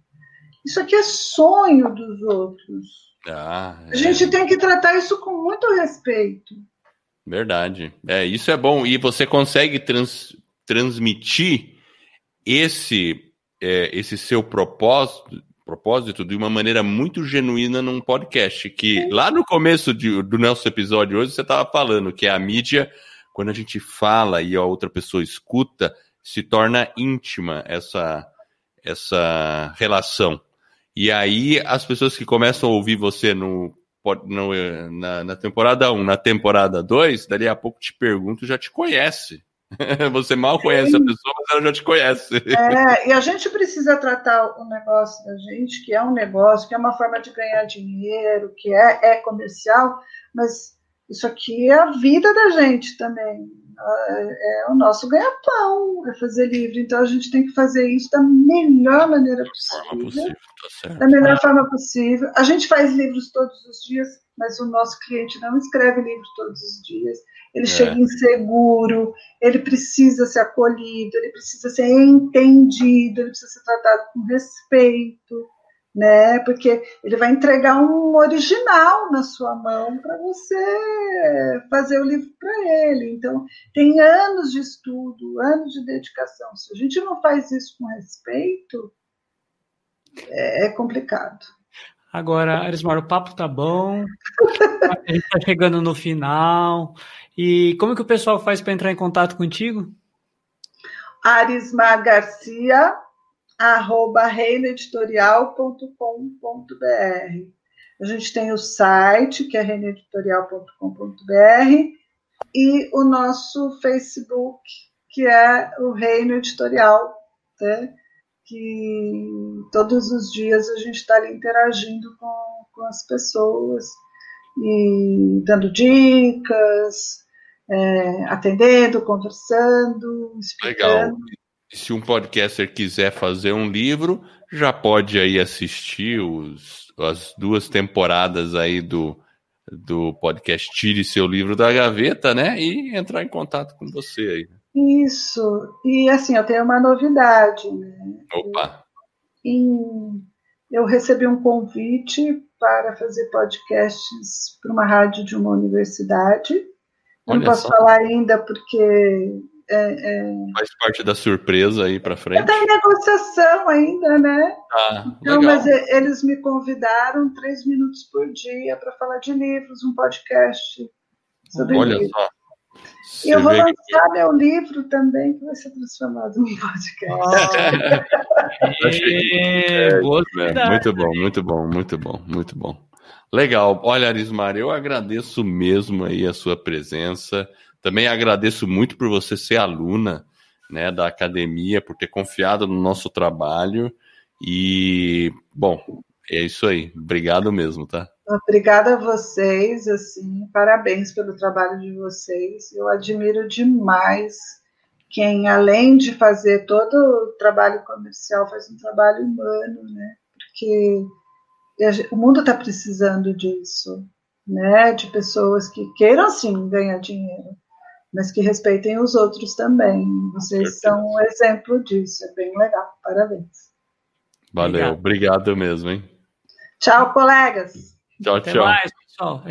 Isso aqui é sonho dos outros. Ah, é. A gente tem que tratar isso com muito respeito. Verdade. É, isso é bom. E você consegue trans, transmitir esse, é, esse seu propósito, propósito de uma maneira muito genuína num podcast. Que lá no começo de, do nosso episódio hoje você estava falando que a mídia, quando a gente fala e a outra pessoa escuta, se torna íntima essa, essa relação. E aí as pessoas que começam a ouvir você no no, na, na temporada 1, na temporada 2, dali a pouco te pergunto, já te conhece. [laughs] Você mal conhece Sim. a pessoa, mas ela já te conhece. É, e a gente precisa tratar o negócio da gente, que é um negócio, que é uma forma de ganhar dinheiro, que é, é comercial, mas isso aqui é a vida da gente também. É, é o nosso ganha-pão, é fazer livro. Então a gente tem que fazer isso da melhor maneira possível. possível tá da melhor forma possível. A gente faz livros todos os dias, mas o nosso cliente não escreve livros todos os dias. Ele é. chega inseguro, ele precisa ser acolhido, ele precisa ser entendido, ele precisa ser tratado com respeito né? Porque ele vai entregar um original na sua mão para você fazer o livro para ele. Então, tem anos de estudo, anos de dedicação. Se a gente não faz isso com respeito, é, é complicado. Agora, Arismar, o papo tá bom, a gente tá chegando no final. E como que o pessoal faz para entrar em contato contigo? Arismar Garcia, arroba reinoeditorial.com.br. A gente tem o site, que é reinoeditorial.com.br, e o nosso Facebook, que é o Reino Editorial, né? que todos os dias a gente está interagindo com, com as pessoas e dando dicas, é, atendendo, conversando, explicando. Legal. Se um podcaster quiser fazer um livro, já pode aí assistir os, as duas temporadas aí do, do podcast Tire Seu Livro da Gaveta, né? E entrar em contato com você aí. Isso. E assim, eu tenho uma novidade, né? Opa! Em, eu recebi um convite para fazer podcasts para uma rádio de uma universidade. Eu não posso só. falar ainda porque. É, é... Faz parte da surpresa aí para frente. Está em negociação ainda, né? Ah, então, mas eles me convidaram três minutos por dia para falar de livros, um podcast sobre Olha livros. só. E eu vou lançar que... meu livro também, que vai ser transformado em podcast. [laughs] é, muito bom, muito bom, muito bom, muito bom. Legal. Olha, Arismar, eu agradeço mesmo aí a sua presença. Também agradeço muito por você ser aluna né, da academia, por ter confiado no nosso trabalho. E, bom, é isso aí. Obrigado mesmo, tá? Obrigada a vocês, assim, parabéns pelo trabalho de vocês. Eu admiro demais quem, além de fazer todo o trabalho comercial, faz um trabalho humano, né? Porque o mundo está precisando disso, né? De pessoas que queiram sim ganhar dinheiro, mas que respeitem os outros também. Vocês são um exemplo disso, é bem legal. Parabéns. Valeu, obrigado, obrigado mesmo, hein? Tchau, colegas. Tchau, Até tchau. mais, pessoal.